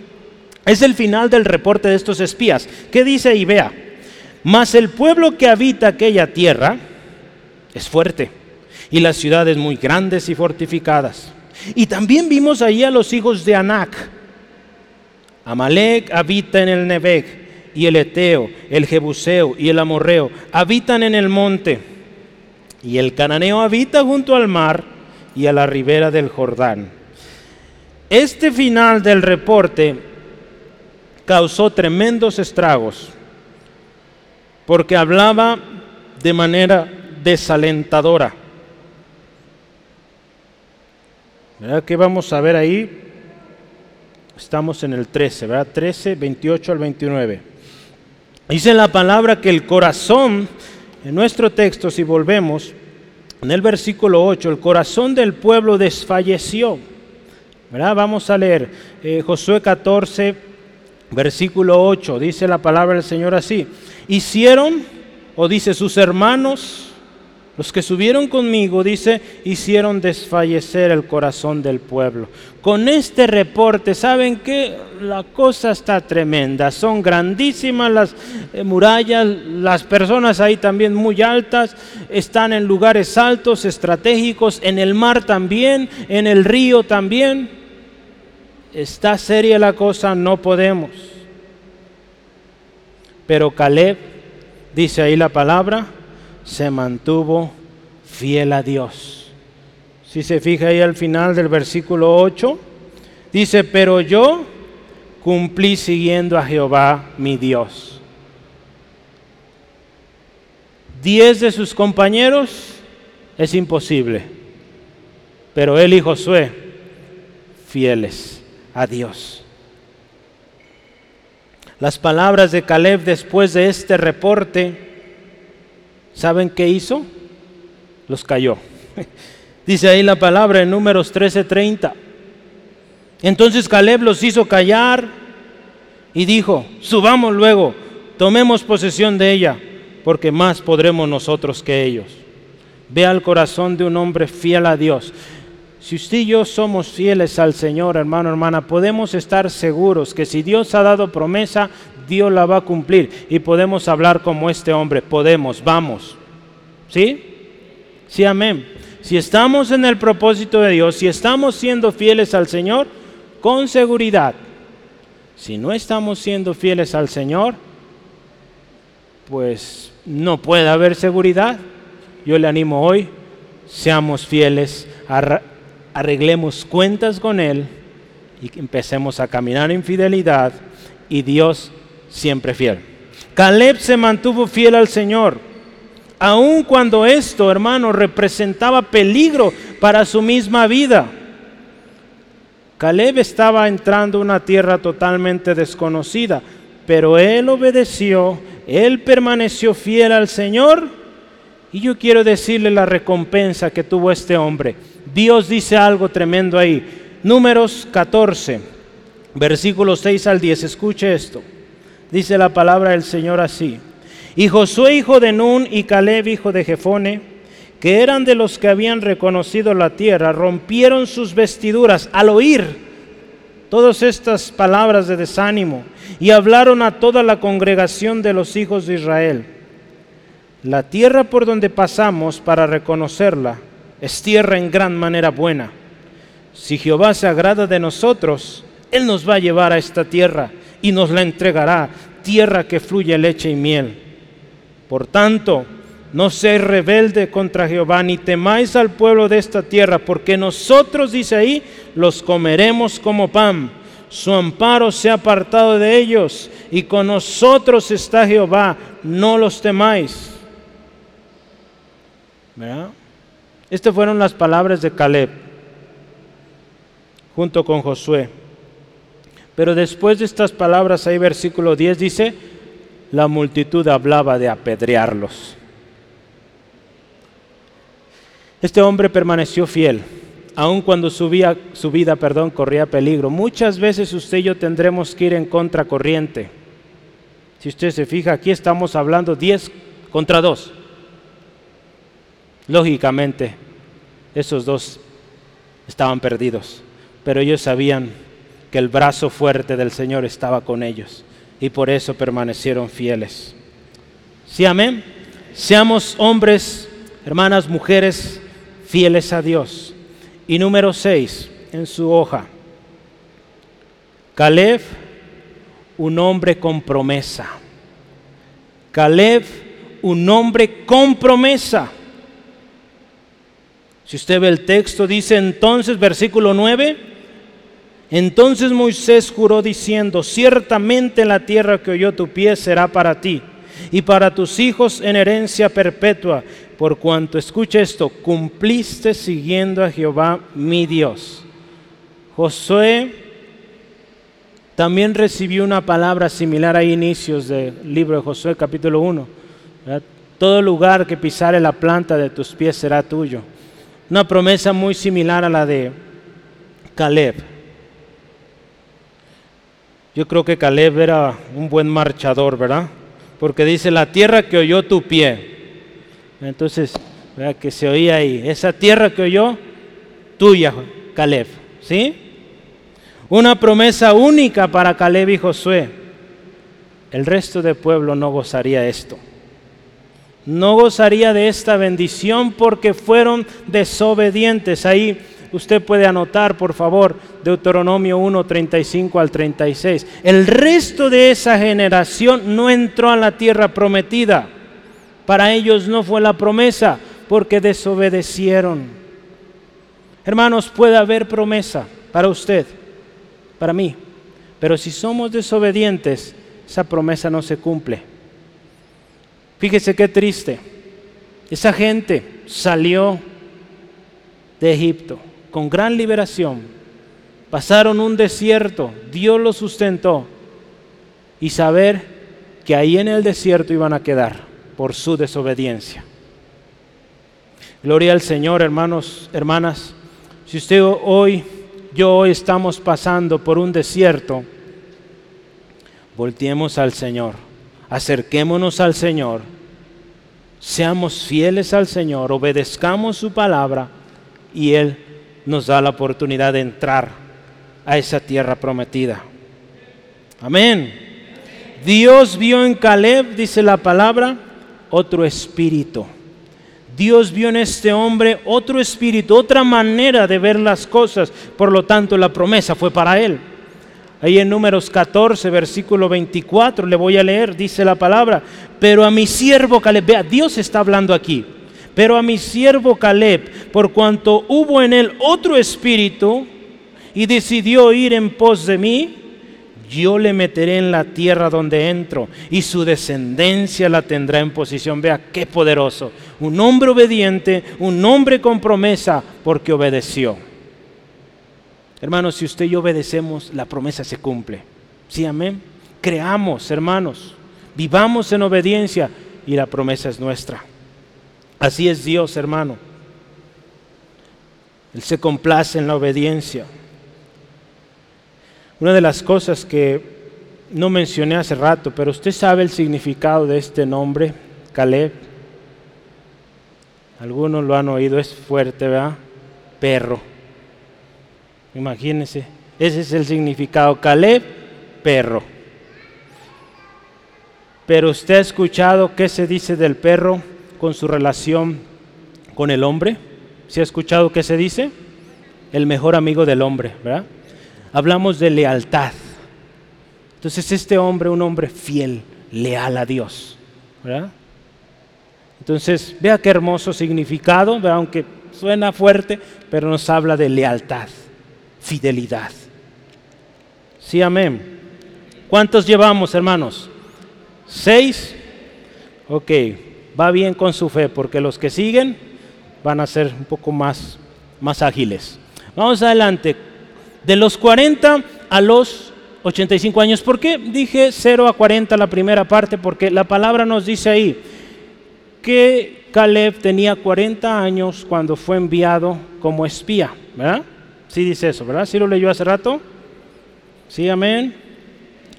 Es el final del reporte de estos espías. ¿Qué dice y vea? Mas el pueblo que habita aquella tierra es fuerte y las ciudades muy grandes y fortificadas. Y también vimos ahí a los hijos de Anac. Amalek habita en el Nebeg y el Eteo, el Jebuseo y el Amorreo habitan en el monte. Y el Cananeo habita junto al mar y a la ribera del Jordán. Este final del reporte causó tremendos estragos porque hablaba de manera desalentadora. ¿Verdad que vamos a ver ahí? Estamos en el 13, ¿verdad? 13, 28 al 29. Dice la palabra que el corazón, en nuestro texto, si volvemos, en el versículo 8, el corazón del pueblo desfalleció. ¿Verdad? Vamos a leer eh, Josué 14, versículo 8, dice la palabra del Señor así. Hicieron, o dice sus hermanos, los que subieron conmigo, dice, hicieron desfallecer el corazón del pueblo. Con este reporte, ¿saben que La cosa está tremenda. Son grandísimas las eh, murallas, las personas ahí también muy altas, están en lugares altos, estratégicos, en el mar también, en el río también. Está seria la cosa, no podemos. Pero Caleb, dice ahí la palabra, se mantuvo fiel a Dios. Si se fija ahí al final del versículo 8, dice, pero yo cumplí siguiendo a Jehová mi Dios. Diez de sus compañeros es imposible, pero él y Josué fieles a Dios. Las palabras de Caleb después de este reporte ¿Saben qué hizo? Los cayó. Dice ahí la palabra en números 13:30. Entonces Caleb los hizo callar y dijo, subamos luego, tomemos posesión de ella, porque más podremos nosotros que ellos. Ve al corazón de un hombre fiel a Dios. Si usted y yo somos fieles al Señor, hermano, hermana, podemos estar seguros que si Dios ha dado promesa, Dios la va a cumplir y podemos hablar como este hombre, podemos, vamos. ¿Sí? Sí, amén. Si estamos en el propósito de Dios, si estamos siendo fieles al Señor, con seguridad. Si no estamos siendo fieles al Señor, pues no puede haber seguridad. Yo le animo hoy, seamos fieles, arreglemos cuentas con Él y empecemos a caminar en fidelidad y Dios siempre fiel. Caleb se mantuvo fiel al Señor, aun cuando esto, hermano, representaba peligro para su misma vida. Caleb estaba entrando a una tierra totalmente desconocida, pero él obedeció, él permaneció fiel al Señor. Y yo quiero decirle la recompensa que tuvo este hombre. Dios dice algo tremendo ahí. Números 14, versículos 6 al 10. Escuche esto. Dice la palabra del Señor así. Y Josué hijo de Nun y Caleb hijo de Jefone, que eran de los que habían reconocido la tierra, rompieron sus vestiduras al oír todas estas palabras de desánimo y hablaron a toda la congregación de los hijos de Israel. La tierra por donde pasamos para reconocerla es tierra en gran manera buena. Si Jehová se agrada de nosotros, Él nos va a llevar a esta tierra y nos la entregará, tierra que fluye leche y miel. Por tanto, no seáis rebelde contra Jehová, ni temáis al pueblo de esta tierra, porque nosotros, dice ahí, los comeremos como pan. Su amparo se ha apartado de ellos, y con nosotros está Jehová, no los temáis. Estas fueron las palabras de Caleb, junto con Josué. Pero después de estas palabras, ahí versículo 10 dice, la multitud hablaba de apedrearlos. Este hombre permaneció fiel aun cuando su vida, perdón, corría peligro. Muchas veces usted y yo tendremos que ir en contracorriente. Si usted se fija, aquí estamos hablando 10 contra 2. Lógicamente, esos dos estaban perdidos, pero ellos sabían que el brazo fuerte del Señor estaba con ellos y por eso permanecieron fieles. Sí, amén. Seamos hombres, hermanas, mujeres, fieles a Dios. Y número 6 en su hoja. Caleb, un hombre con promesa. Caleb, un hombre con promesa. Si usted ve el texto, dice entonces, versículo 9, entonces Moisés juró diciendo, ciertamente la tierra que oyó tu pie será para ti y para tus hijos en herencia perpetua, por cuanto, escucha esto, cumpliste siguiendo a Jehová mi Dios. Josué también recibió una palabra similar a inicios del libro de Josué capítulo 1. Todo lugar que pisare la planta de tus pies será tuyo. Una promesa muy similar a la de Caleb. Yo creo que Caleb era un buen marchador, ¿verdad? Porque dice, la tierra que oyó tu pie. Entonces, ¿verdad? que se oía ahí, esa tierra que oyó, tuya, Caleb. ¿Sí? Una promesa única para Caleb y Josué. El resto del pueblo no gozaría esto no gozaría de esta bendición porque fueron desobedientes. Ahí usted puede anotar, por favor, Deuteronomio 1, 35 al 36. El resto de esa generación no entró a la tierra prometida. Para ellos no fue la promesa porque desobedecieron. Hermanos, puede haber promesa para usted, para mí, pero si somos desobedientes, esa promesa no se cumple. Fíjese qué triste. Esa gente salió de Egipto con gran liberación. Pasaron un desierto, Dios los sustentó. Y saber que ahí en el desierto iban a quedar por su desobediencia. Gloria al Señor, hermanos, hermanas. Si usted hoy, yo hoy estamos pasando por un desierto, volteemos al Señor, acerquémonos al Señor seamos fieles al Señor, obedezcamos su palabra y Él nos da la oportunidad de entrar a esa tierra prometida. Amén. Dios vio en Caleb, dice la palabra, otro espíritu. Dios vio en este hombre otro espíritu, otra manera de ver las cosas. Por lo tanto, la promesa fue para él. Ahí en números 14, versículo 24, le voy a leer, dice la palabra, pero a mi siervo Caleb, vea, Dios está hablando aquí, pero a mi siervo Caleb, por cuanto hubo en él otro espíritu y decidió ir en pos de mí, yo le meteré en la tierra donde entro y su descendencia la tendrá en posición. Vea qué poderoso. Un hombre obediente, un hombre con promesa porque obedeció. Hermanos, si usted y yo obedecemos, la promesa se cumple. Sí, amén. Creamos, hermanos. Vivamos en obediencia y la promesa es nuestra. Así es Dios, hermano. Él se complace en la obediencia. Una de las cosas que no mencioné hace rato, pero usted sabe el significado de este nombre, Caleb. Algunos lo han oído, es fuerte, ¿verdad? Perro. Imagínense, ese es el significado. Caleb, perro. Pero usted ha escuchado qué se dice del perro con su relación con el hombre. ¿Se ha escuchado qué se dice? El mejor amigo del hombre, ¿verdad? Hablamos de lealtad. Entonces este hombre, un hombre fiel, leal a Dios, ¿verdad? Entonces, vea qué hermoso significado, aunque suena fuerte, pero nos habla de lealtad fidelidad. Sí, amén. ¿Cuántos llevamos, hermanos? ¿Seis? Ok, va bien con su fe, porque los que siguen van a ser un poco más, más ágiles. Vamos adelante. De los 40 a los 85 años. ¿Por qué dije 0 a 40 la primera parte? Porque la palabra nos dice ahí que Caleb tenía 40 años cuando fue enviado como espía, ¿verdad? Sí dice eso, ¿verdad? ¿Sí lo leyó hace rato? Sí, amén.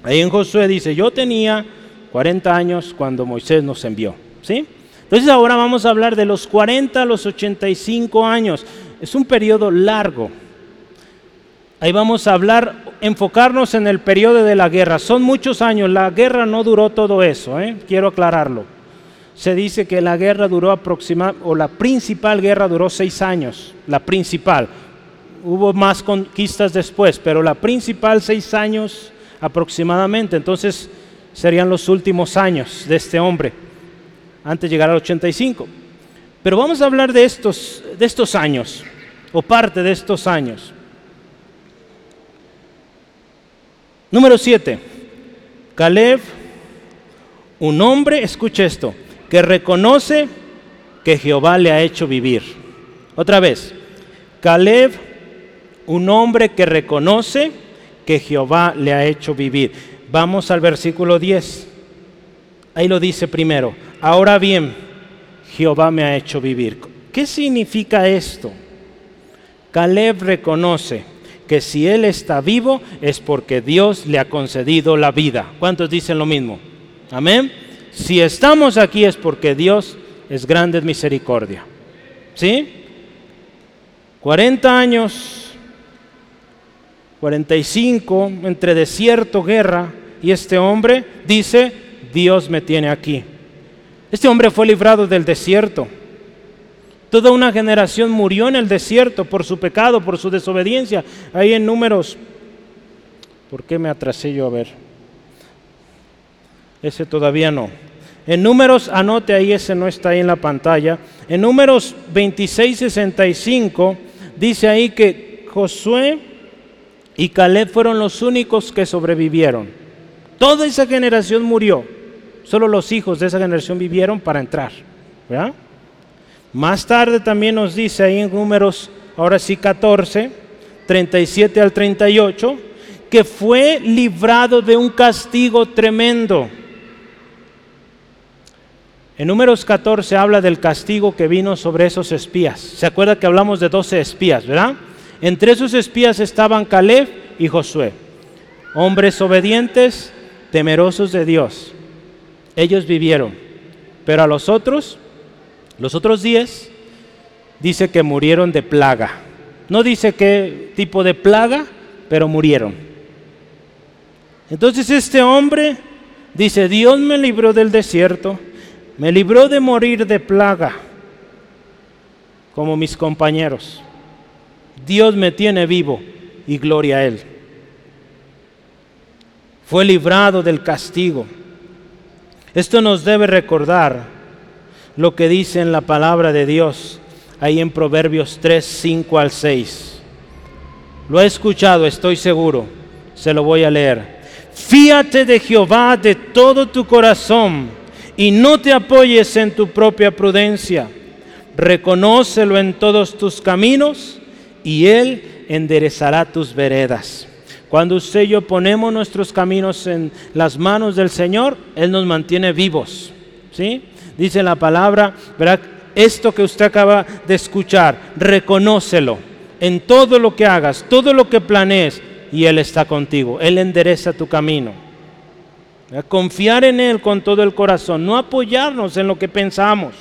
Ahí en Josué dice, yo tenía 40 años cuando Moisés nos envió, ¿sí? Entonces ahora vamos a hablar de los 40 a los 85 años. Es un periodo largo. Ahí vamos a hablar, enfocarnos en el periodo de la guerra. Son muchos años, la guerra no duró todo eso, ¿eh? quiero aclararlo. Se dice que la guerra duró aproximadamente, o la principal guerra duró seis años, la principal. Hubo más conquistas después, pero la principal seis años aproximadamente. Entonces serían los últimos años de este hombre antes de llegar al 85. Pero vamos a hablar de estos, de estos años, o parte de estos años. Número 7. Caleb, un hombre, escuche esto, que reconoce que Jehová le ha hecho vivir. Otra vez, Caleb, un hombre que reconoce que Jehová le ha hecho vivir. Vamos al versículo 10. Ahí lo dice primero. Ahora bien, Jehová me ha hecho vivir. ¿Qué significa esto? Caleb reconoce que si él está vivo es porque Dios le ha concedido la vida. ¿Cuántos dicen lo mismo? Amén. Si estamos aquí es porque Dios es grande en misericordia. ¿Sí? 40 años, 45 entre desierto, guerra, y este hombre dice, Dios me tiene aquí. Este hombre fue librado del desierto. Toda una generación murió en el desierto por su pecado, por su desobediencia. Ahí en números, ¿por qué me atrasé yo a ver? Ese todavía no. En números, anote ahí, ese no está ahí en la pantalla. En números 26, 65, dice ahí que Josué y Caleb fueron los únicos que sobrevivieron. Toda esa generación murió. Solo los hijos de esa generación vivieron para entrar. Más tarde también nos dice ahí en números, ahora sí 14, 37 al 38, que fue librado de un castigo tremendo. En números 14 habla del castigo que vino sobre esos espías. ¿Se acuerda que hablamos de 12 espías, verdad? Entre esos espías estaban Caleb y Josué, hombres obedientes, temerosos de Dios ellos vivieron. Pero a los otros, los otros diez, dice que murieron de plaga. No dice qué tipo de plaga, pero murieron. Entonces este hombre dice, Dios me libró del desierto, me libró de morir de plaga, como mis compañeros. Dios me tiene vivo y gloria a Él. Fue librado del castigo. Esto nos debe recordar lo que dice en la palabra de Dios, ahí en Proverbios 3, 5 al 6. Lo he escuchado, estoy seguro, se lo voy a leer. Fíate de Jehová de todo tu corazón y no te apoyes en tu propia prudencia. Reconócelo en todos tus caminos y Él enderezará tus veredas. Cuando usted y yo ponemos nuestros caminos en las manos del Señor, Él nos mantiene vivos. ¿sí? Dice la palabra, esto que usted acaba de escuchar, reconócelo en todo lo que hagas, todo lo que planees, y Él está contigo. Él endereza tu camino. Confiar en Él con todo el corazón, no apoyarnos en lo que pensamos.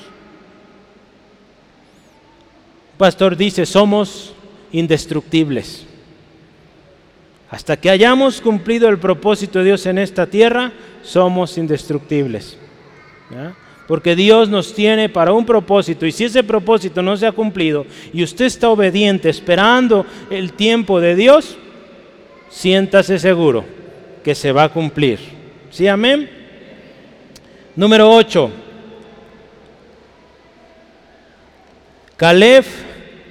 pastor dice, somos indestructibles. Hasta que hayamos cumplido el propósito de Dios en esta tierra, somos indestructibles. Porque Dios nos tiene para un propósito y si ese propósito no se ha cumplido y usted está obediente esperando el tiempo de Dios, siéntase seguro que se va a cumplir. ¿Sí, amén? Número 8. Caleb,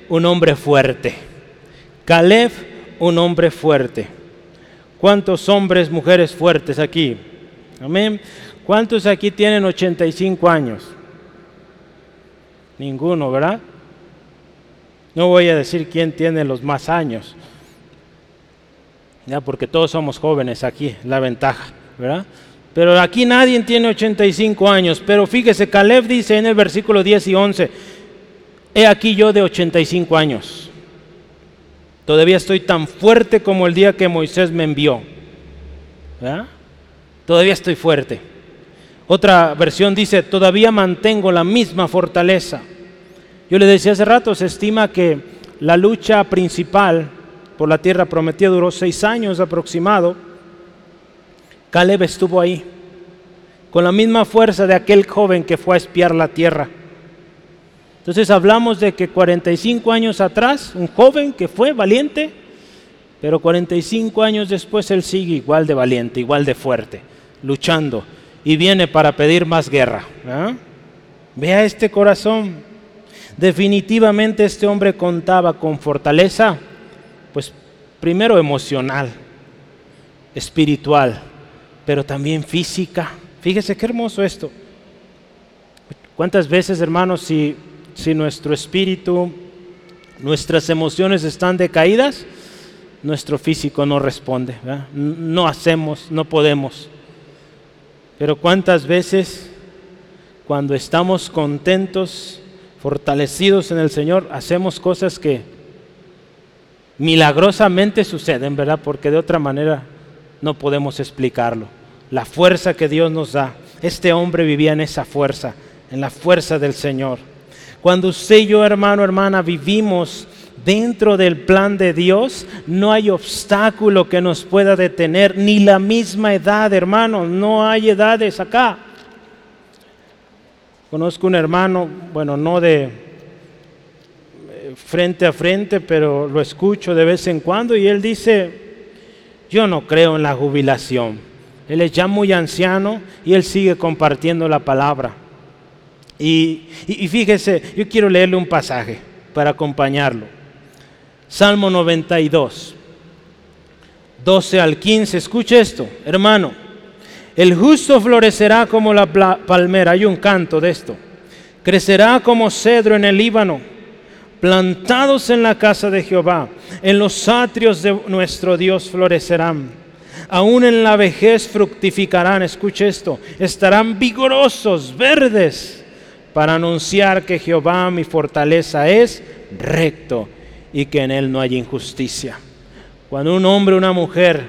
un hombre fuerte. Caleb, un hombre fuerte. ¿Cuántos hombres, mujeres fuertes aquí? Amén. ¿Cuántos aquí tienen 85 años? Ninguno, ¿verdad? No voy a decir quién tiene los más años. Ya, porque todos somos jóvenes aquí, la ventaja, ¿verdad? Pero aquí nadie tiene 85 años. Pero fíjese, Caleb dice en el versículo 10 y 11, he aquí yo de 85 años. Todavía estoy tan fuerte como el día que Moisés me envió. Todavía estoy fuerte. Otra versión dice, todavía mantengo la misma fortaleza. Yo le decía hace rato, se estima que la lucha principal por la tierra prometida duró seis años aproximado. Caleb estuvo ahí, con la misma fuerza de aquel joven que fue a espiar la tierra. Entonces hablamos de que 45 años atrás, un joven que fue valiente, pero 45 años después él sigue igual de valiente, igual de fuerte, luchando y viene para pedir más guerra. Vea este corazón. Definitivamente este hombre contaba con fortaleza, pues primero emocional, espiritual, pero también física. Fíjese qué hermoso esto. ¿Cuántas veces, hermanos, si si nuestro espíritu, nuestras emociones están decaídas, nuestro físico no responde, no hacemos, no podemos. Pero cuántas veces cuando estamos contentos, fortalecidos en el Señor, hacemos cosas que milagrosamente suceden, ¿verdad? Porque de otra manera no podemos explicarlo. La fuerza que Dios nos da. Este hombre vivía en esa fuerza, en la fuerza del Señor. Cuando usted y yo, hermano, hermana, vivimos dentro del plan de Dios, no hay obstáculo que nos pueda detener, ni la misma edad, hermano, no hay edades acá. Conozco un hermano, bueno, no de eh, frente a frente, pero lo escucho de vez en cuando y él dice, yo no creo en la jubilación. Él es ya muy anciano y él sigue compartiendo la palabra. Y, fíjese, yo quiero leerle un pasaje para acompañarlo. Salmo 92, 12 al 15. Escuche esto, hermano. El justo florecerá como la palmera. Hay un canto de esto. Crecerá como cedro en el Líbano, plantados en la casa de Jehová. En los atrios de nuestro Dios florecerán. Aún en la vejez fructificarán. Escuche esto. Estarán vigorosos, verdes para anunciar que Jehová mi fortaleza es recto y que en él no hay injusticia. Cuando un hombre o una mujer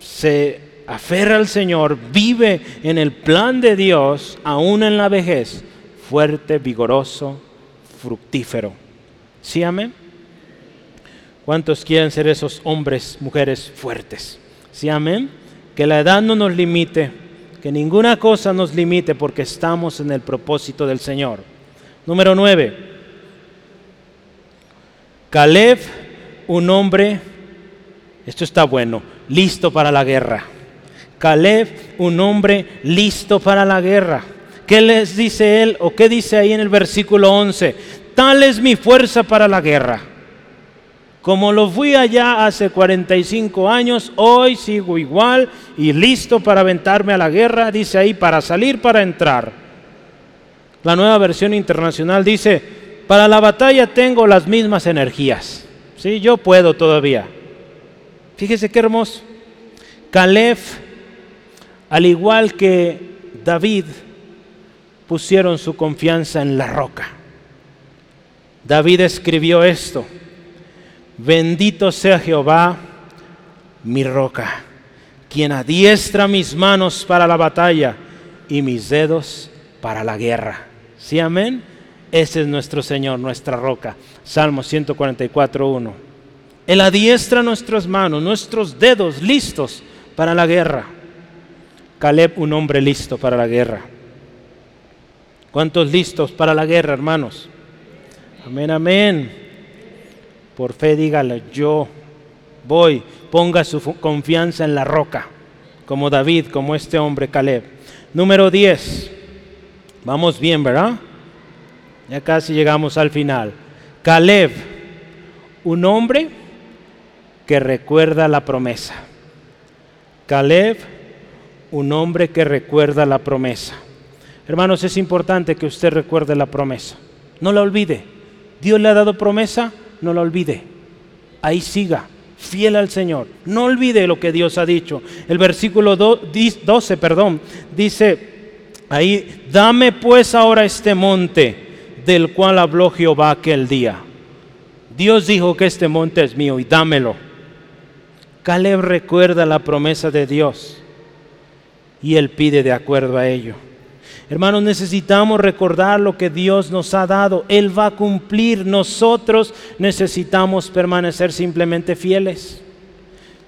se aferra al Señor, vive en el plan de Dios, aún en la vejez, fuerte, vigoroso, fructífero. ¿Sí, amén? ¿Cuántos quieren ser esos hombres, mujeres fuertes? ¿Sí, amén? Que la edad no nos limite que ninguna cosa nos limite porque estamos en el propósito del Señor. Número 9. Caleb, un hombre, esto está bueno, listo para la guerra. Caleb, un hombre listo para la guerra. ¿Qué les dice él o qué dice ahí en el versículo 11? Tal es mi fuerza para la guerra como lo fui allá hace 45 años, hoy sigo igual y listo para aventarme a la guerra, dice ahí, para salir, para entrar. La nueva versión internacional dice, para la batalla tengo las mismas energías. Sí, yo puedo todavía. Fíjese qué hermoso. Caleb, al igual que David, pusieron su confianza en la roca. David escribió esto. Bendito sea Jehová, mi roca, quien adiestra mis manos para la batalla y mis dedos para la guerra. ¿Sí, amén? Ese es nuestro Señor, nuestra roca. Salmo 144, 1. Él adiestra nuestras manos, nuestros dedos listos para la guerra. Caleb, un hombre listo para la guerra. ¿Cuántos listos para la guerra, hermanos? Amén, amén. Por fe dígale, yo voy, ponga su confianza en la roca, como David, como este hombre Caleb. Número 10. Vamos bien, ¿verdad? Ya casi llegamos al final. Caleb, un hombre que recuerda la promesa. Caleb, un hombre que recuerda la promesa. Hermanos, es importante que usted recuerde la promesa. No la olvide. Dios le ha dado promesa, no lo olvide. Ahí siga, fiel al Señor. No olvide lo que Dios ha dicho. El versículo 12, perdón, dice ahí, dame pues ahora este monte del cual habló Jehová aquel día. Dios dijo que este monte es mío y dámelo. Caleb recuerda la promesa de Dios y él pide de acuerdo a ello. Hermanos, necesitamos recordar lo que Dios nos ha dado. Él va a cumplir. Nosotros necesitamos permanecer simplemente fieles.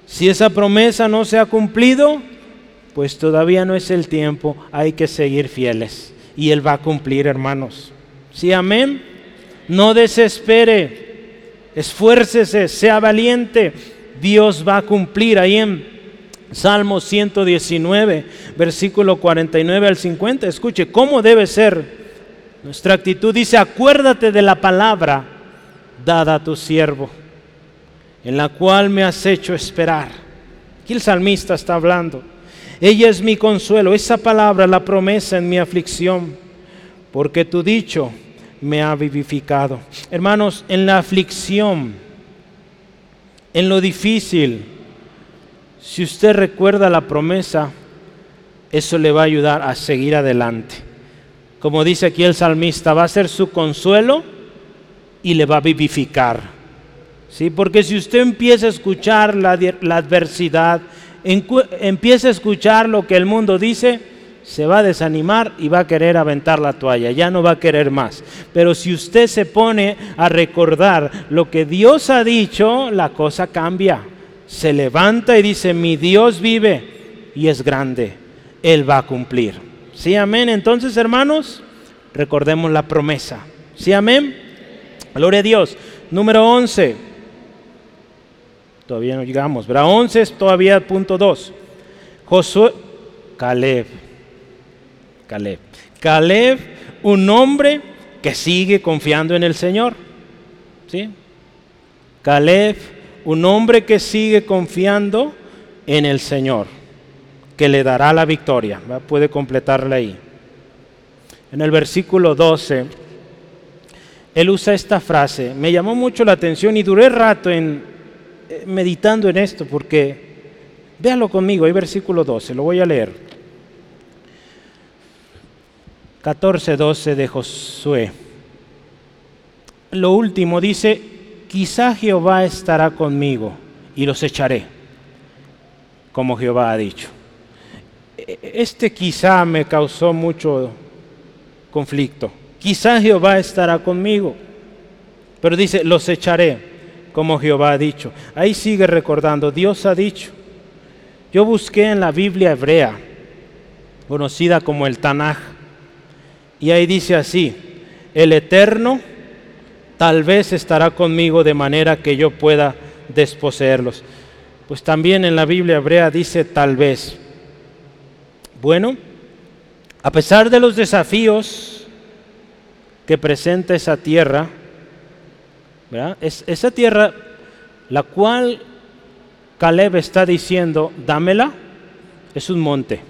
Si esa promesa no se ha cumplido, pues todavía no es el tiempo. Hay que seguir fieles. Y Él va a cumplir, hermanos. Sí, amén. No desespere. Esfuércese, sea valiente. Dios va a cumplir ahí en Salmo 119, versículo 49 al 50. Escuche, ¿cómo debe ser nuestra actitud? Dice, acuérdate de la palabra dada a tu siervo, en la cual me has hecho esperar. Aquí el salmista está hablando. Ella es mi consuelo, esa palabra, la promesa en mi aflicción, porque tu dicho me ha vivificado. Hermanos, en la aflicción, en lo difícil, si usted recuerda la promesa, eso le va a ayudar a seguir adelante. Como dice aquí el salmista, va a ser su consuelo y le va a vivificar. ¿Sí? Porque si usted empieza a escuchar la, la adversidad, empieza a escuchar lo que el mundo dice, se va a desanimar y va a querer aventar la toalla, ya no va a querer más. Pero si usted se pone a recordar lo que Dios ha dicho, la cosa cambia se levanta y dice, mi Dios vive y es grande, Él va a cumplir. ¿Sí, amén? Entonces, hermanos, recordemos la promesa. ¿Sí, amén? Gloria a Dios. Número 11. Todavía no llegamos, ¿verdad? 11 es todavía punto 2. Josué, Caleb. Caleb. Caleb, un hombre que sigue confiando en el Señor. ¿Sí? Caleb un hombre que sigue confiando en el Señor, que le dará la victoria. Puede completarla ahí. En el versículo 12, él usa esta frase. Me llamó mucho la atención y duré rato en, eh, meditando en esto, porque véalo conmigo, hay versículo 12, lo voy a leer. 14, 12 de Josué. Lo último dice, quizá Jehová estará conmigo y los echaré, como Jehová ha dicho. Este quizá me causó mucho conflicto. Quizá Jehová estará conmigo, pero dice, los echaré, como Jehová ha dicho. Ahí sigue recordando, Dios ha dicho. Yo busqué en la Biblia hebrea, conocida como el Tanaj, y ahí dice así, el Eterno tal vez estará conmigo de manera que yo pueda desposeerlos. Pues también en la Biblia hebrea dice tal vez. Bueno, a pesar de los desafíos que presenta esa tierra, Es, esa tierra la cual Caleb está diciendo, dámela, es un monte.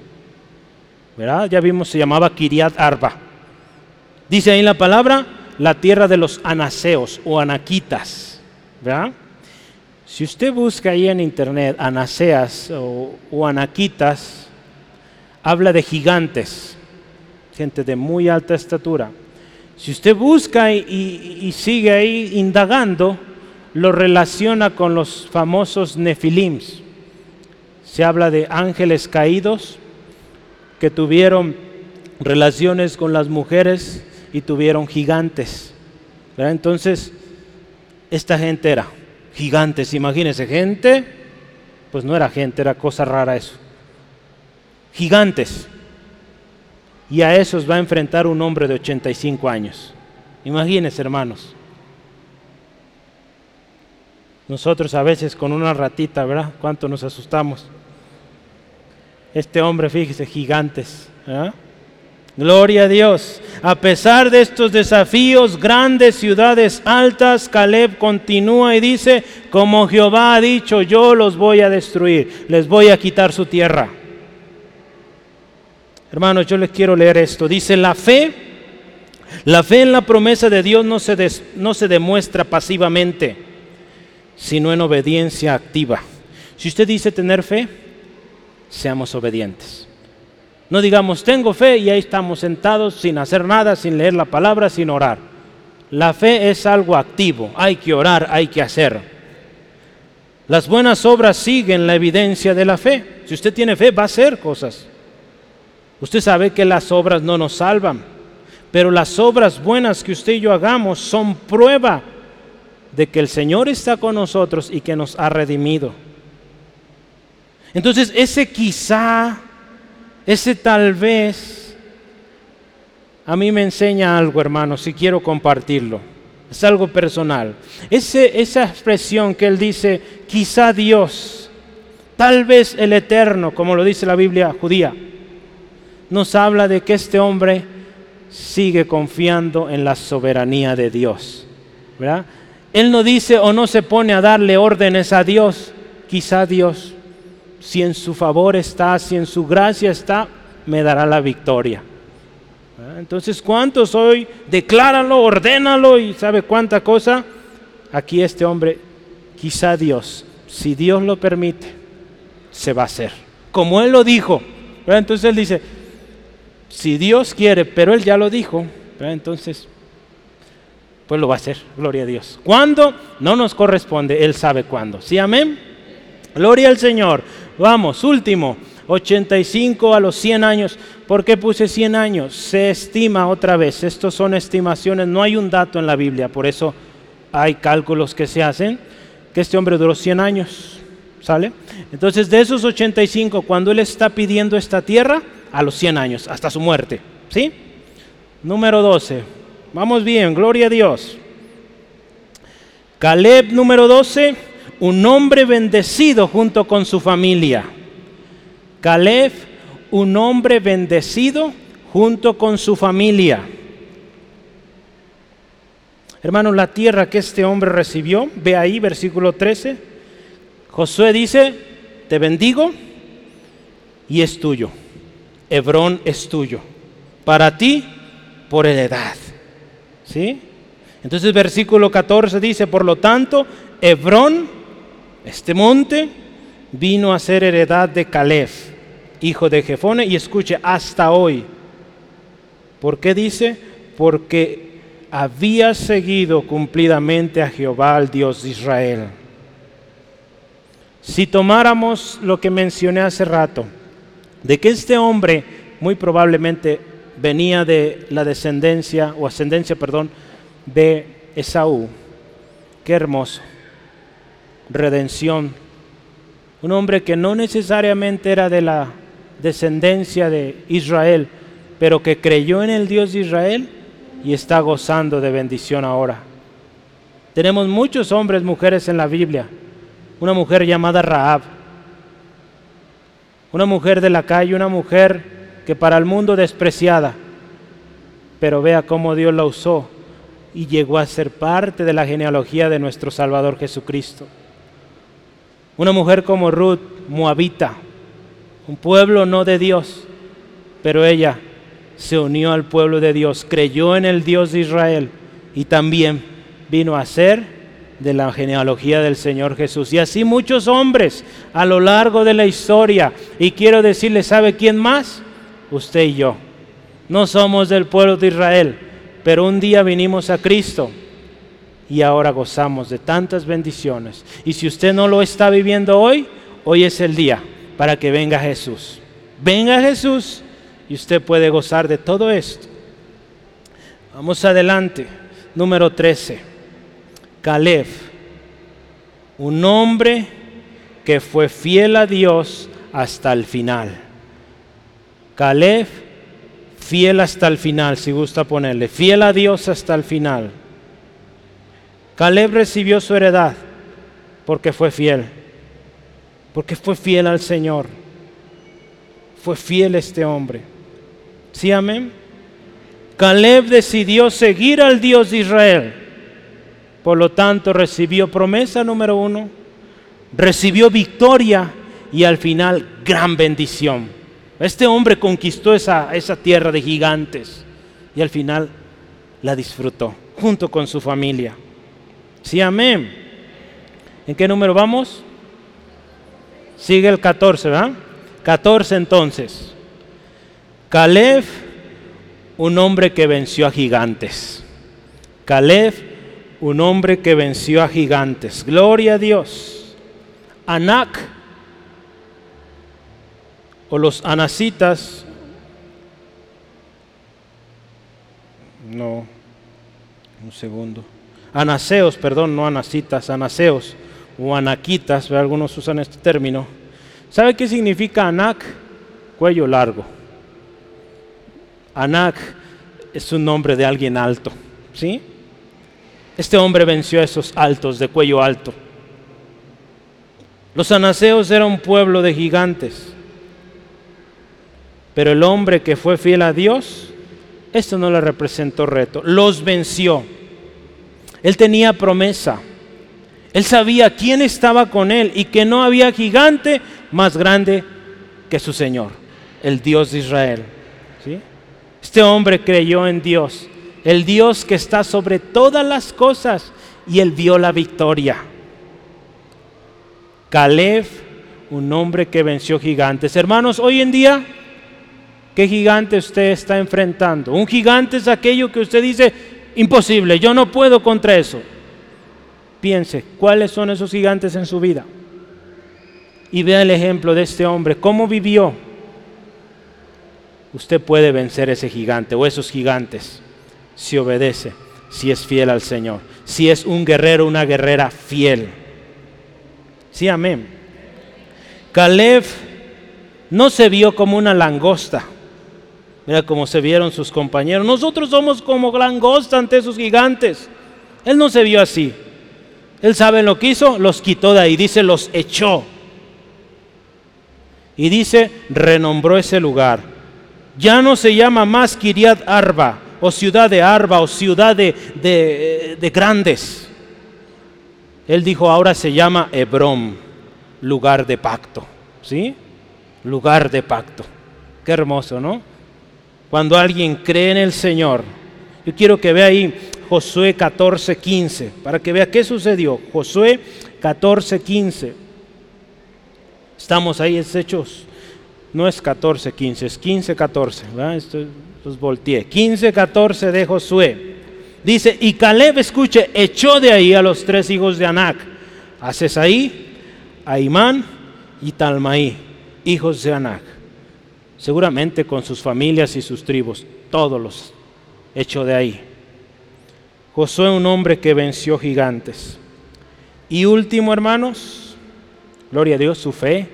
Ya vimos, se llamaba Kiriat Arba. Dice ahí la palabra, la tierra de los anaseos o anaquitas. ¿verdad? Si usted busca ahí en internet anaseas o, anaquitas, habla de gigantes, gente de muy alta estatura. Si usted busca y, y sigue ahí indagando, lo relaciona con los famosos nefilims. Se habla de ángeles caídos que tuvieron relaciones con las mujeres y tuvieron gigantes. Entonces, esta gente era gigantes, imagínense, gente, pues no era gente, era cosa rara eso. Gigantes. Y a esos va a enfrentar un hombre de 85 años. Imagínense, hermanos. Nosotros a veces con una ratita, ¿verdad? ¿Cuánto nos asustamos? Este hombre, fíjese, gigantes. ¿verdad? Gloria a Dios. A pesar de estos desafíos, grandes ciudades altas, Caleb continúa y dice, como Jehová ha dicho, yo los voy a destruir, les voy a quitar su tierra. Hermanos, yo les quiero leer esto. Dice, la fe, la fe en la promesa de Dios no se, no se demuestra pasivamente, sino en obediencia activa. Si usted dice tener fe, seamos obedientes. No digamos, tengo fe y ahí estamos sentados sin hacer nada, sin leer la palabra, sin orar. La fe es algo activo, hay que orar, hay que hacer. Las buenas obras siguen la evidencia de la fe. Si usted tiene fe, va a hacer cosas. Usted sabe que las obras no nos salvan, pero las obras buenas que usted y yo hagamos son prueba de que el Señor está con nosotros y que nos ha redimido. Entonces, ese quizá ese tal vez a mí me enseña algo, hermano, si quiero compartirlo. Es algo personal. esa expresión que él dice, quizá Dios, tal vez el Eterno, como lo dice la Biblia judía, nos habla de que este hombre sigue confiando en la soberanía de Dios. Él no dice o no se pone a darle órdenes a Dios. Quizá Dios si en su favor está, si en su gracia está, me dará la victoria. ¿Ah? Entonces, ¿cuántos hoy? Decláralo, ordénalo y sabe cuánta cosa. Aquí este hombre, quizá Dios, si Dios lo permite, se va a hacer. Como él lo dijo. Entonces él dice, si Dios quiere, pero él ya lo dijo, entonces, pues lo va a hacer. Gloria a Dios. ¿Cuándo? No nos corresponde, él sabe cuándo. ¿Sí, amén? Gloria al Señor. Vamos, último, 85 a los 100 años. ¿Por qué puse 100 años? Se estima otra vez, estos son estimaciones, no hay un dato en la Biblia, por eso hay cálculos que se hacen, que este hombre duró 100 años, ¿sale? Entonces de esos 85, cuando él está pidiendo esta tierra, a los 100 años, hasta su muerte, ¿sí? Número 12, vamos bien, gloria a Dios. Caleb número 12 un hombre bendecido junto con su familia. Caleb, un hombre bendecido junto con su familia. Hermanos, la tierra que este hombre recibió, ve ahí versículo 13, Josué dice, te bendigo y es tuyo. Hebrón es tuyo. Para ti, por heredad. ¿Sí? Entonces versículo 14 dice, por lo tanto, Hebrón este monte vino a ser heredad de Caleb, hijo de Jefone, y escuche, hasta hoy. ¿Por qué dice? Porque había seguido cumplidamente a Jehová, el Dios de Israel. Si tomáramos lo que mencioné hace rato, de que este hombre muy probablemente venía de la descendencia o ascendencia, perdón, de Esaú. Qué hermoso redención. Un hombre que no necesariamente era de la descendencia de Israel, pero que creyó en el Dios de Israel y está gozando de bendición ahora. Tenemos muchos hombres, mujeres en la Biblia. Una mujer llamada Raab. Una mujer de la calle, una mujer que para el mundo despreciada. Pero vea cómo Dios la usó y llegó a ser parte de la genealogía de nuestro Salvador Jesucristo. Una mujer como Ruth, moabita, un pueblo no de Dios, pero ella se unió al pueblo de Dios, creyó en el Dios de Israel y también vino a ser de la genealogía del Señor Jesús. Y así muchos hombres a lo largo de la historia. Y quiero decirle, ¿sabe quién más? Usted y yo. No somos del pueblo de Israel, pero un día vinimos a Cristo y ahora gozamos de tantas bendiciones. Y si usted no lo está viviendo hoy, hoy es el día para que venga Jesús. Venga Jesús y usted puede gozar de todo esto. Vamos adelante. Número 13. Caleb, un hombre que fue fiel a Dios hasta el final. Caleb, fiel hasta el final, si gusta ponerle, fiel a Dios hasta el final. Caleb recibió su heredad porque fue fiel, porque fue fiel al Señor. Fue fiel este hombre. ¿Sí, amén? Caleb decidió seguir al Dios de Israel. Por lo tanto, recibió promesa número uno, recibió victoria y al final gran bendición. Este hombre conquistó esa, esa tierra de gigantes y al final la disfrutó junto con su familia. Sí, amén. ¿En qué número vamos? Sigue el 14, ¿verdad? 14 entonces. Caleb, un hombre que venció a gigantes. Caleb, un hombre que venció a gigantes. Gloria a Dios. Anac, o los anacitas, no, un segundo, anaseos, perdón, no anacitas, anaseos o anaquitas, algunos usan este término. ¿Sabe qué significa anac? Cuello largo. Anac es un nombre de alguien alto, ¿sí? Este hombre venció a esos altos de cuello alto. Los anaseos eran un pueblo de gigantes. Pero el hombre que fue fiel a Dios, esto no le representó reto, los venció. Él tenía promesa. Él sabía quién estaba con él y que no había gigante más grande que su Señor, el Dios de Israel. Este hombre creyó en Dios, el Dios que está sobre todas las cosas, y él vio la victoria. Caleb, un hombre que venció gigantes. Hermanos, hoy en día, ¿qué gigante usted está enfrentando? Un gigante es aquello que usted dice, imposible, yo no puedo contra eso. Piense, ¿cuáles son esos gigantes en su vida? Y vea el ejemplo de este hombre, cómo vivió. Usted puede vencer ese gigante o esos gigantes si obedece, si es fiel al Señor, si es un guerrero, una guerrera fiel. Sí, amén. Caleb no se vio como una langosta. Mira cómo se vieron sus compañeros. Nosotros somos como langosta ante esos gigantes. Él no se vio así. Él sabe lo que hizo, los quitó de ahí, dice, los echó. Y dice, renombró ese lugar. Ya no se llama más Kiriat Arba, o ciudad de Arba, o ciudad de, de, grandes. Él dijo, ahora se llama Hebrón, lugar de pacto. ¿Sí? Lugar de pacto. Qué hermoso, ¿no? Cuando alguien cree en el Señor. Yo quiero que vea ahí Josué 14, 15, para que vea qué sucedió. Josué 14, 15. Estamos ahí, es Hechos. No es 14, 15, es 15, 14. Esto, los volteé. 15, 14 de Josué. Dice, y Caleb, escuche, echó de ahí a los tres hijos de Anac, a Cesaí, a Imán y Talmaí, hijos de Anac. Seguramente con sus familias y sus tribus, todos los echó de ahí. Josué un hombre que venció gigantes. Y último, hermanos, gloria a Dios, su fe.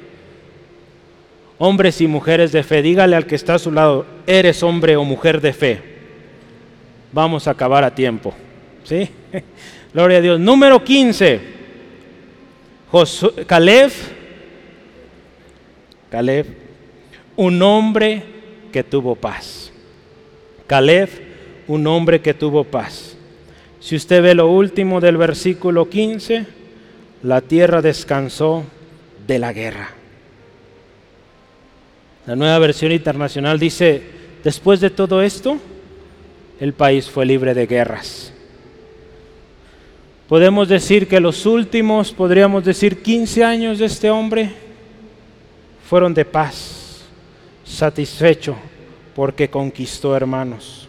Hombres y mujeres de fe, dígale al que está a su lado, eres hombre o mujer de fe. Vamos a acabar a tiempo. ¿Sí? Gloria a Dios. Número 15. Josué, Caleb. Caleb, un hombre que tuvo paz. Caleb, un hombre que tuvo paz. Si usted ve lo último del versículo 15, la tierra descansó de la guerra. La nueva versión internacional dice, después de todo esto, el país fue libre de guerras. Podemos decir que los últimos, podríamos decir 15 años de este hombre, fueron de paz, satisfecho porque conquistó hermanos.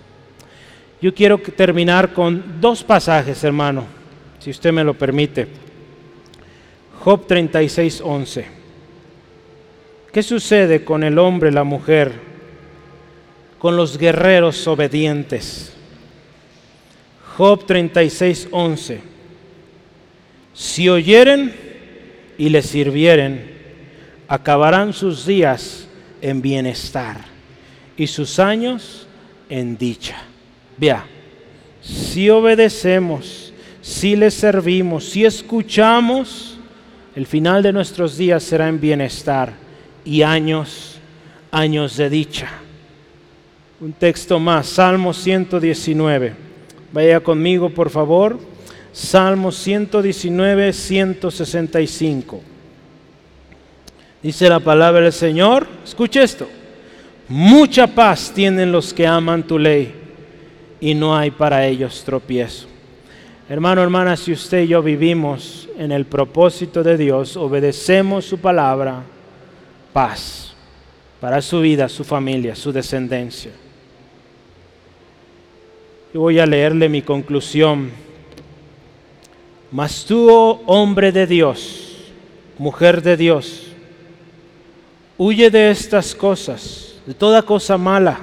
Yo quiero terminar con dos pasajes, hermano, si usted me lo permite. Job 36, 11. ¿Qué sucede con el hombre, la mujer, con los guerreros obedientes? Job 36, 11. Si oyeren y le sirvieren, acabarán sus días en bienestar y sus años en dicha. Vea, si obedecemos, si le servimos, si escuchamos, el final de nuestros días será en bienestar y años, años de dicha. Un texto más, Salmo 119. Vaya conmigo, por favor. Salmo 119, 165. Dice la palabra del Señor, escuche esto. Mucha paz tienen los que aman tu ley y no hay para ellos tropiezo. Hermano, hermana, si usted y yo vivimos en el propósito de Dios, obedecemos su palabra, paz para su vida, su familia, su descendencia. Yo voy a leerle mi conclusión. Mas tú, oh hombre de Dios, mujer de Dios, huye de estas cosas, de toda cosa mala,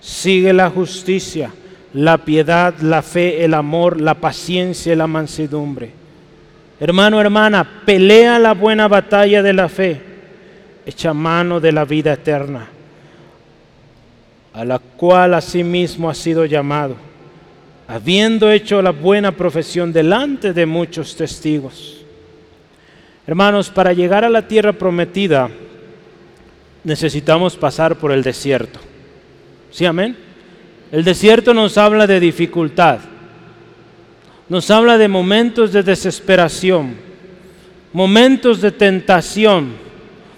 sigue la justicia la piedad, la fe, el amor, la paciencia y la mansedumbre. Hermano, hermana, pelea la buena batalla de la fe, echa mano de la vida eterna, a la cual asimismo ha sido llamado, habiendo hecho la buena profesión delante de muchos testigos. Hermanos, para llegar a la tierra prometida necesitamos pasar por el desierto. ¿Sí, amén? El desierto nos habla de dificultad, nos habla de momentos de desesperación, momentos de tentación,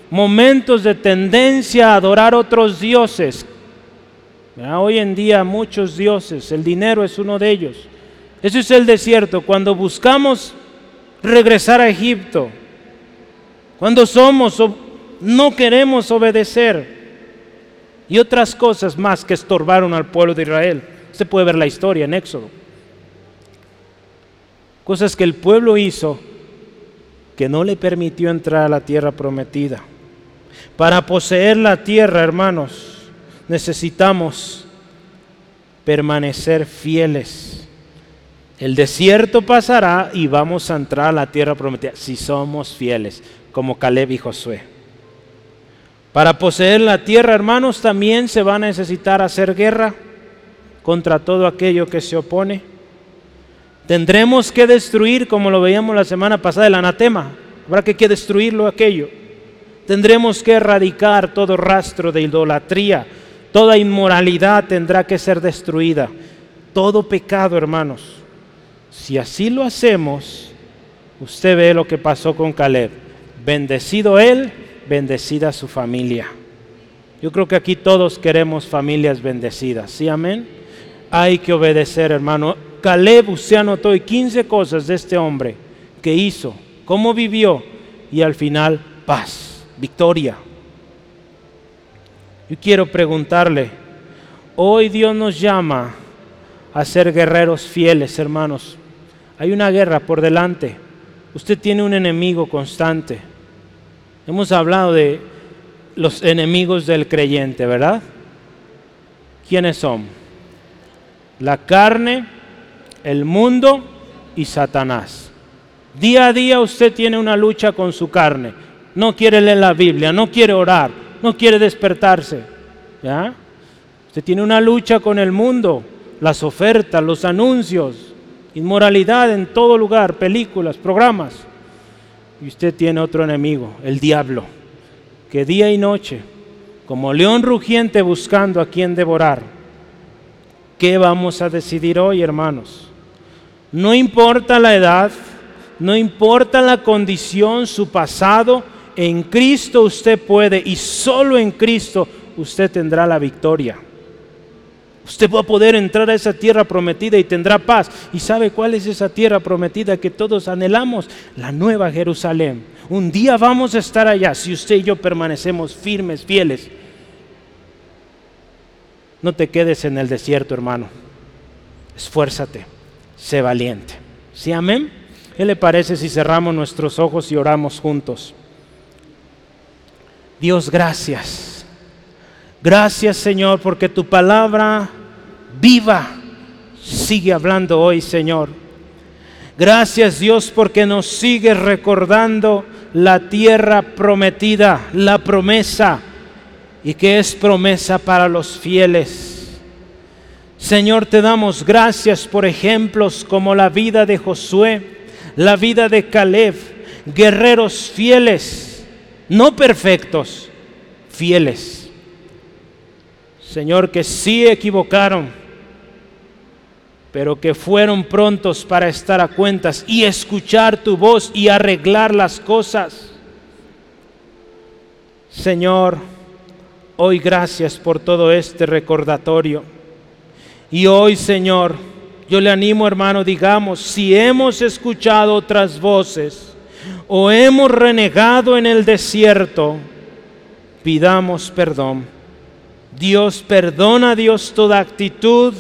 momentos de tendencia a adorar otros dioses. Hoy en día muchos dioses, el dinero es uno de ellos. Eso es el desierto, cuando buscamos regresar a Egipto, cuando somos no queremos obedecer y otras cosas más que estorbaron al pueblo de Israel. Usted puede ver la historia en Éxodo. Cosas que el pueblo hizo que no le permitió entrar a la tierra prometida. Para poseer la tierra, hermanos, necesitamos permanecer fieles. El desierto pasará y vamos a entrar a la tierra prometida si somos fieles, como Caleb y Josué. Para poseer la tierra, hermanos, también se va a necesitar hacer guerra contra todo aquello que se opone. Tendremos que destruir, como lo veíamos la semana pasada, el anatema. Habrá que, que destruirlo aquello. Tendremos que erradicar todo rastro de idolatría. Toda inmoralidad tendrá que ser destruida. Todo pecado, hermanos. Si así lo hacemos, usted ve lo que pasó con Caleb. Bendecido él bendecida su familia. Yo creo que aquí todos queremos familias bendecidas. ¿Sí, amén? Hay que obedecer, hermano. Caleb se anotó 15 cosas de este hombre que hizo, cómo vivió y al final paz, victoria. Yo quiero preguntarle, hoy Dios nos llama a ser guerreros fieles, hermanos. Hay una guerra por delante. Usted tiene un enemigo constante. Hemos hablado de los enemigos del creyente, ¿verdad? ¿Quiénes son? La carne, el mundo y Satanás. Día a día usted tiene una lucha con su carne. No quiere leer la Biblia, no quiere orar, no quiere despertarse. ¿Ya? Usted tiene una lucha con el mundo, las ofertas, los anuncios, inmoralidad en todo lugar, películas, programas. Y usted tiene otro enemigo, el diablo, que día y noche, como león rugiente buscando a quien devorar. ¿Qué vamos a decidir hoy, hermanos? No importa la edad, no importa la condición, su pasado, en Cristo usted puede y solo en Cristo usted tendrá la victoria. Usted va a poder entrar a esa tierra prometida y tendrá paz. ¿Y sabe cuál es esa tierra prometida que todos anhelamos? La nueva Jerusalén. Un día vamos a estar allá si usted y yo permanecemos firmes, fieles. No te quedes en el desierto, hermano. Esfuérzate, sé valiente. ¿Sí, amén? ¿Qué le parece si cerramos nuestros ojos y oramos juntos? Dios, gracias. Gracias, Señor, porque tu palabra viva. Sigue hablando hoy, Señor. Gracias Dios porque nos sigue recordando la tierra prometida, la promesa, y que es promesa para los fieles. Señor, te damos gracias por ejemplos como la vida de Josué, la vida de Caleb, guerreros fieles, no perfectos, fieles. Señor, que sí equivocaron, pero que fueron prontos para estar a cuentas y escuchar tu voz y arreglar las cosas. Señor, hoy gracias por todo este recordatorio. Y hoy, Señor, Yo le animo, hermano, digamos, si hemos escuchado otras voces o hemos renegado en el desierto, pidamos perdón. Dios perdona, Dios, toda actitud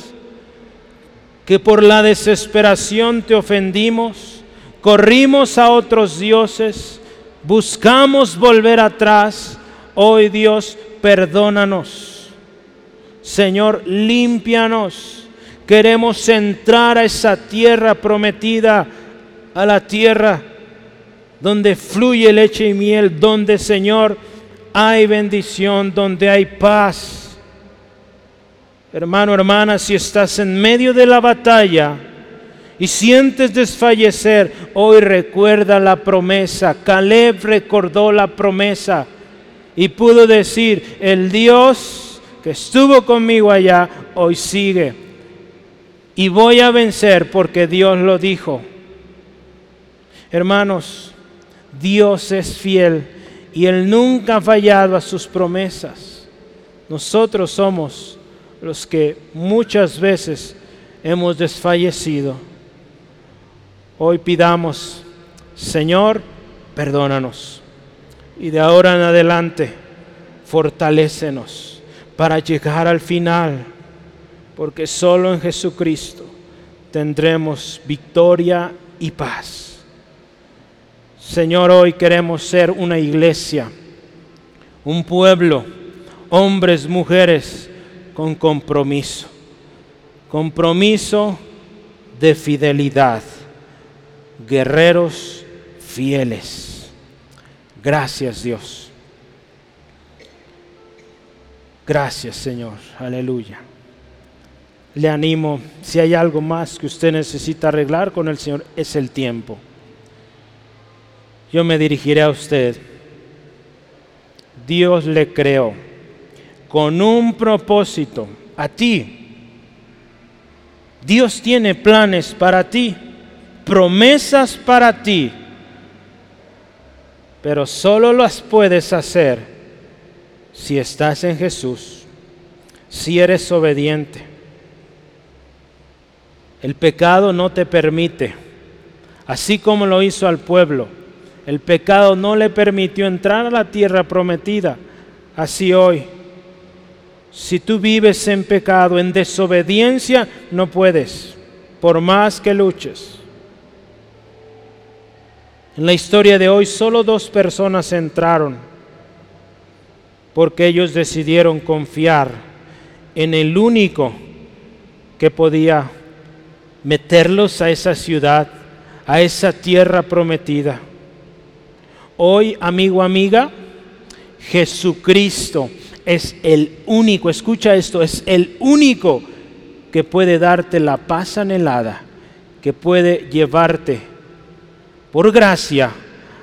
que por la desesperación te ofendimos, corrimos a otros dioses, buscamos volver atrás. Hoy Dios, perdónanos. Señor, límpianos. Queremos entrar a esa tierra prometida, a la tierra donde fluye leche y miel, donde, Señor, hay bendición, donde hay paz Hermano, hermana, si estás en medio de la batalla y sientes desfallecer, hoy recuerda la promesa. Caleb recordó la promesa y pudo decir, el Dios que estuvo conmigo allá, hoy sigue. Y voy a vencer porque Dios lo dijo. Hermanos, Dios es fiel y Él nunca ha fallado a sus promesas. Nosotros somos los que muchas veces hemos desfallecido. Hoy pidamos, Señor, perdónanos. Y de ahora en adelante, fortalécenos para llegar al final, porque solo en Jesucristo tendremos victoria y paz. Señor, hoy queremos ser una iglesia, un pueblo, hombres, mujeres, con compromiso. Compromiso de fidelidad. Guerreros fieles. Gracias Dios. Gracias Señor. Aleluya. Le animo, si hay algo más que usted necesita arreglar con el Señor, es el tiempo. Yo me dirigiré a usted. Dios le creó con un propósito a ti. Dios tiene planes para ti, promesas para ti, pero solo las puedes hacer si estás en Jesús, si eres obediente. El pecado no te permite, así como lo hizo al pueblo, el pecado no le permitió entrar a la tierra prometida, así hoy si tú vives en pecado, en desobediencia, no puedes, por más que luches. En la historia de hoy solo dos personas entraron porque ellos decidieron confiar en el único que podía meterlos a esa ciudad, a esa tierra prometida. Hoy, amigo, amiga, Jesucristo es el único, escucha esto, es el único que puede darte la paz anhelada, que puede llevarte por gracia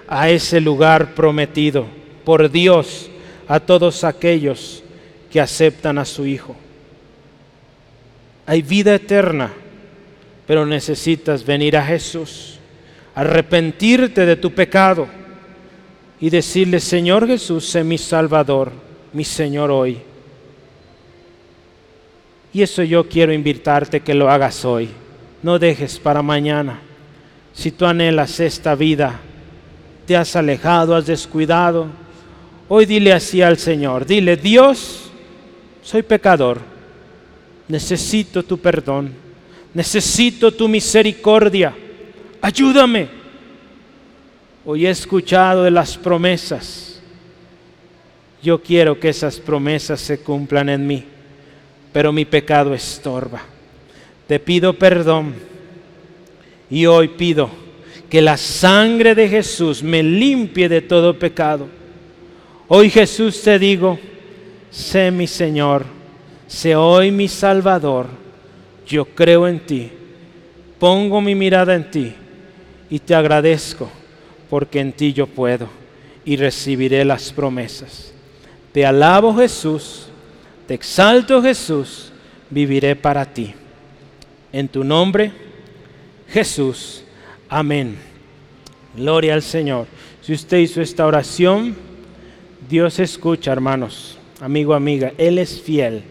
a ese lugar prometido por Dios a todos aquellos que aceptan a su Hijo. Hay vida eterna, pero necesitas venir a Jesús, arrepentirte de tu pecado y decirle, Señor Jesús, sé mi Salvador mi Señor hoy. Y eso yo quiero invitarte que lo hagas hoy. No dejes para mañana. Si tú anhelas esta vida, te has alejado, has descuidado, hoy dile así al Señor. Dile, Dios, soy pecador. Necesito tu perdón. Necesito tu misericordia. Ayúdame. Hoy he escuchado de las promesas yo quiero que esas promesas se cumplan en mí, pero mi pecado estorba. Te pido perdón y hoy pido que la sangre de Jesús me limpie de todo pecado. Hoy Jesús te digo, sé mi Señor, sé hoy mi Salvador, yo creo en ti, pongo mi mirada en ti y te agradezco porque en ti yo puedo y recibiré las promesas. Te alabo Jesús, te exalto Jesús, viviré para ti. En tu nombre, Jesús. Amén. Gloria al Señor. Si usted hizo esta oración, Dios escucha, hermanos, amigo, amiga. Él es fiel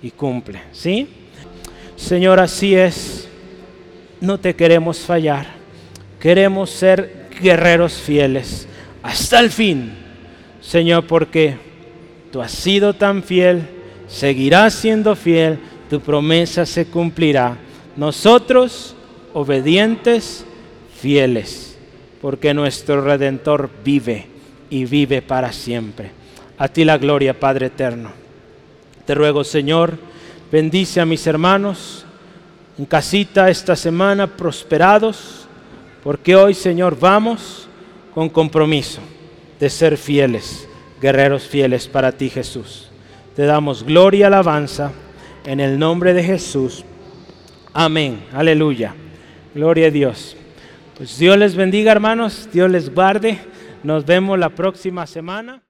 y cumple. ¿Sí? Señor, así es. no te queremos fallar. Queremos ser guerreros fieles hasta el fin, Señor, porque tú has sido tan fiel, seguirás siendo fiel, tu promesa se cumplirá. Nosotros, obedientes, fieles, porque nuestro Redentor vive y vive para siempre. A ti la gloria, Padre eterno. Te ruego, Señor, bendice a mis hermanos en casita esta semana, prosperados, porque hoy, Señor, vamos con compromiso de ser fieles, guerreros fieles para ti, Jesús. Te damos gloria y alabanza en el nombre de Jesús. Amén. Aleluya. Gloria a Dios. Pues Dios les bendiga, hermanos. Dios les guarde. Nos vemos la próxima semana.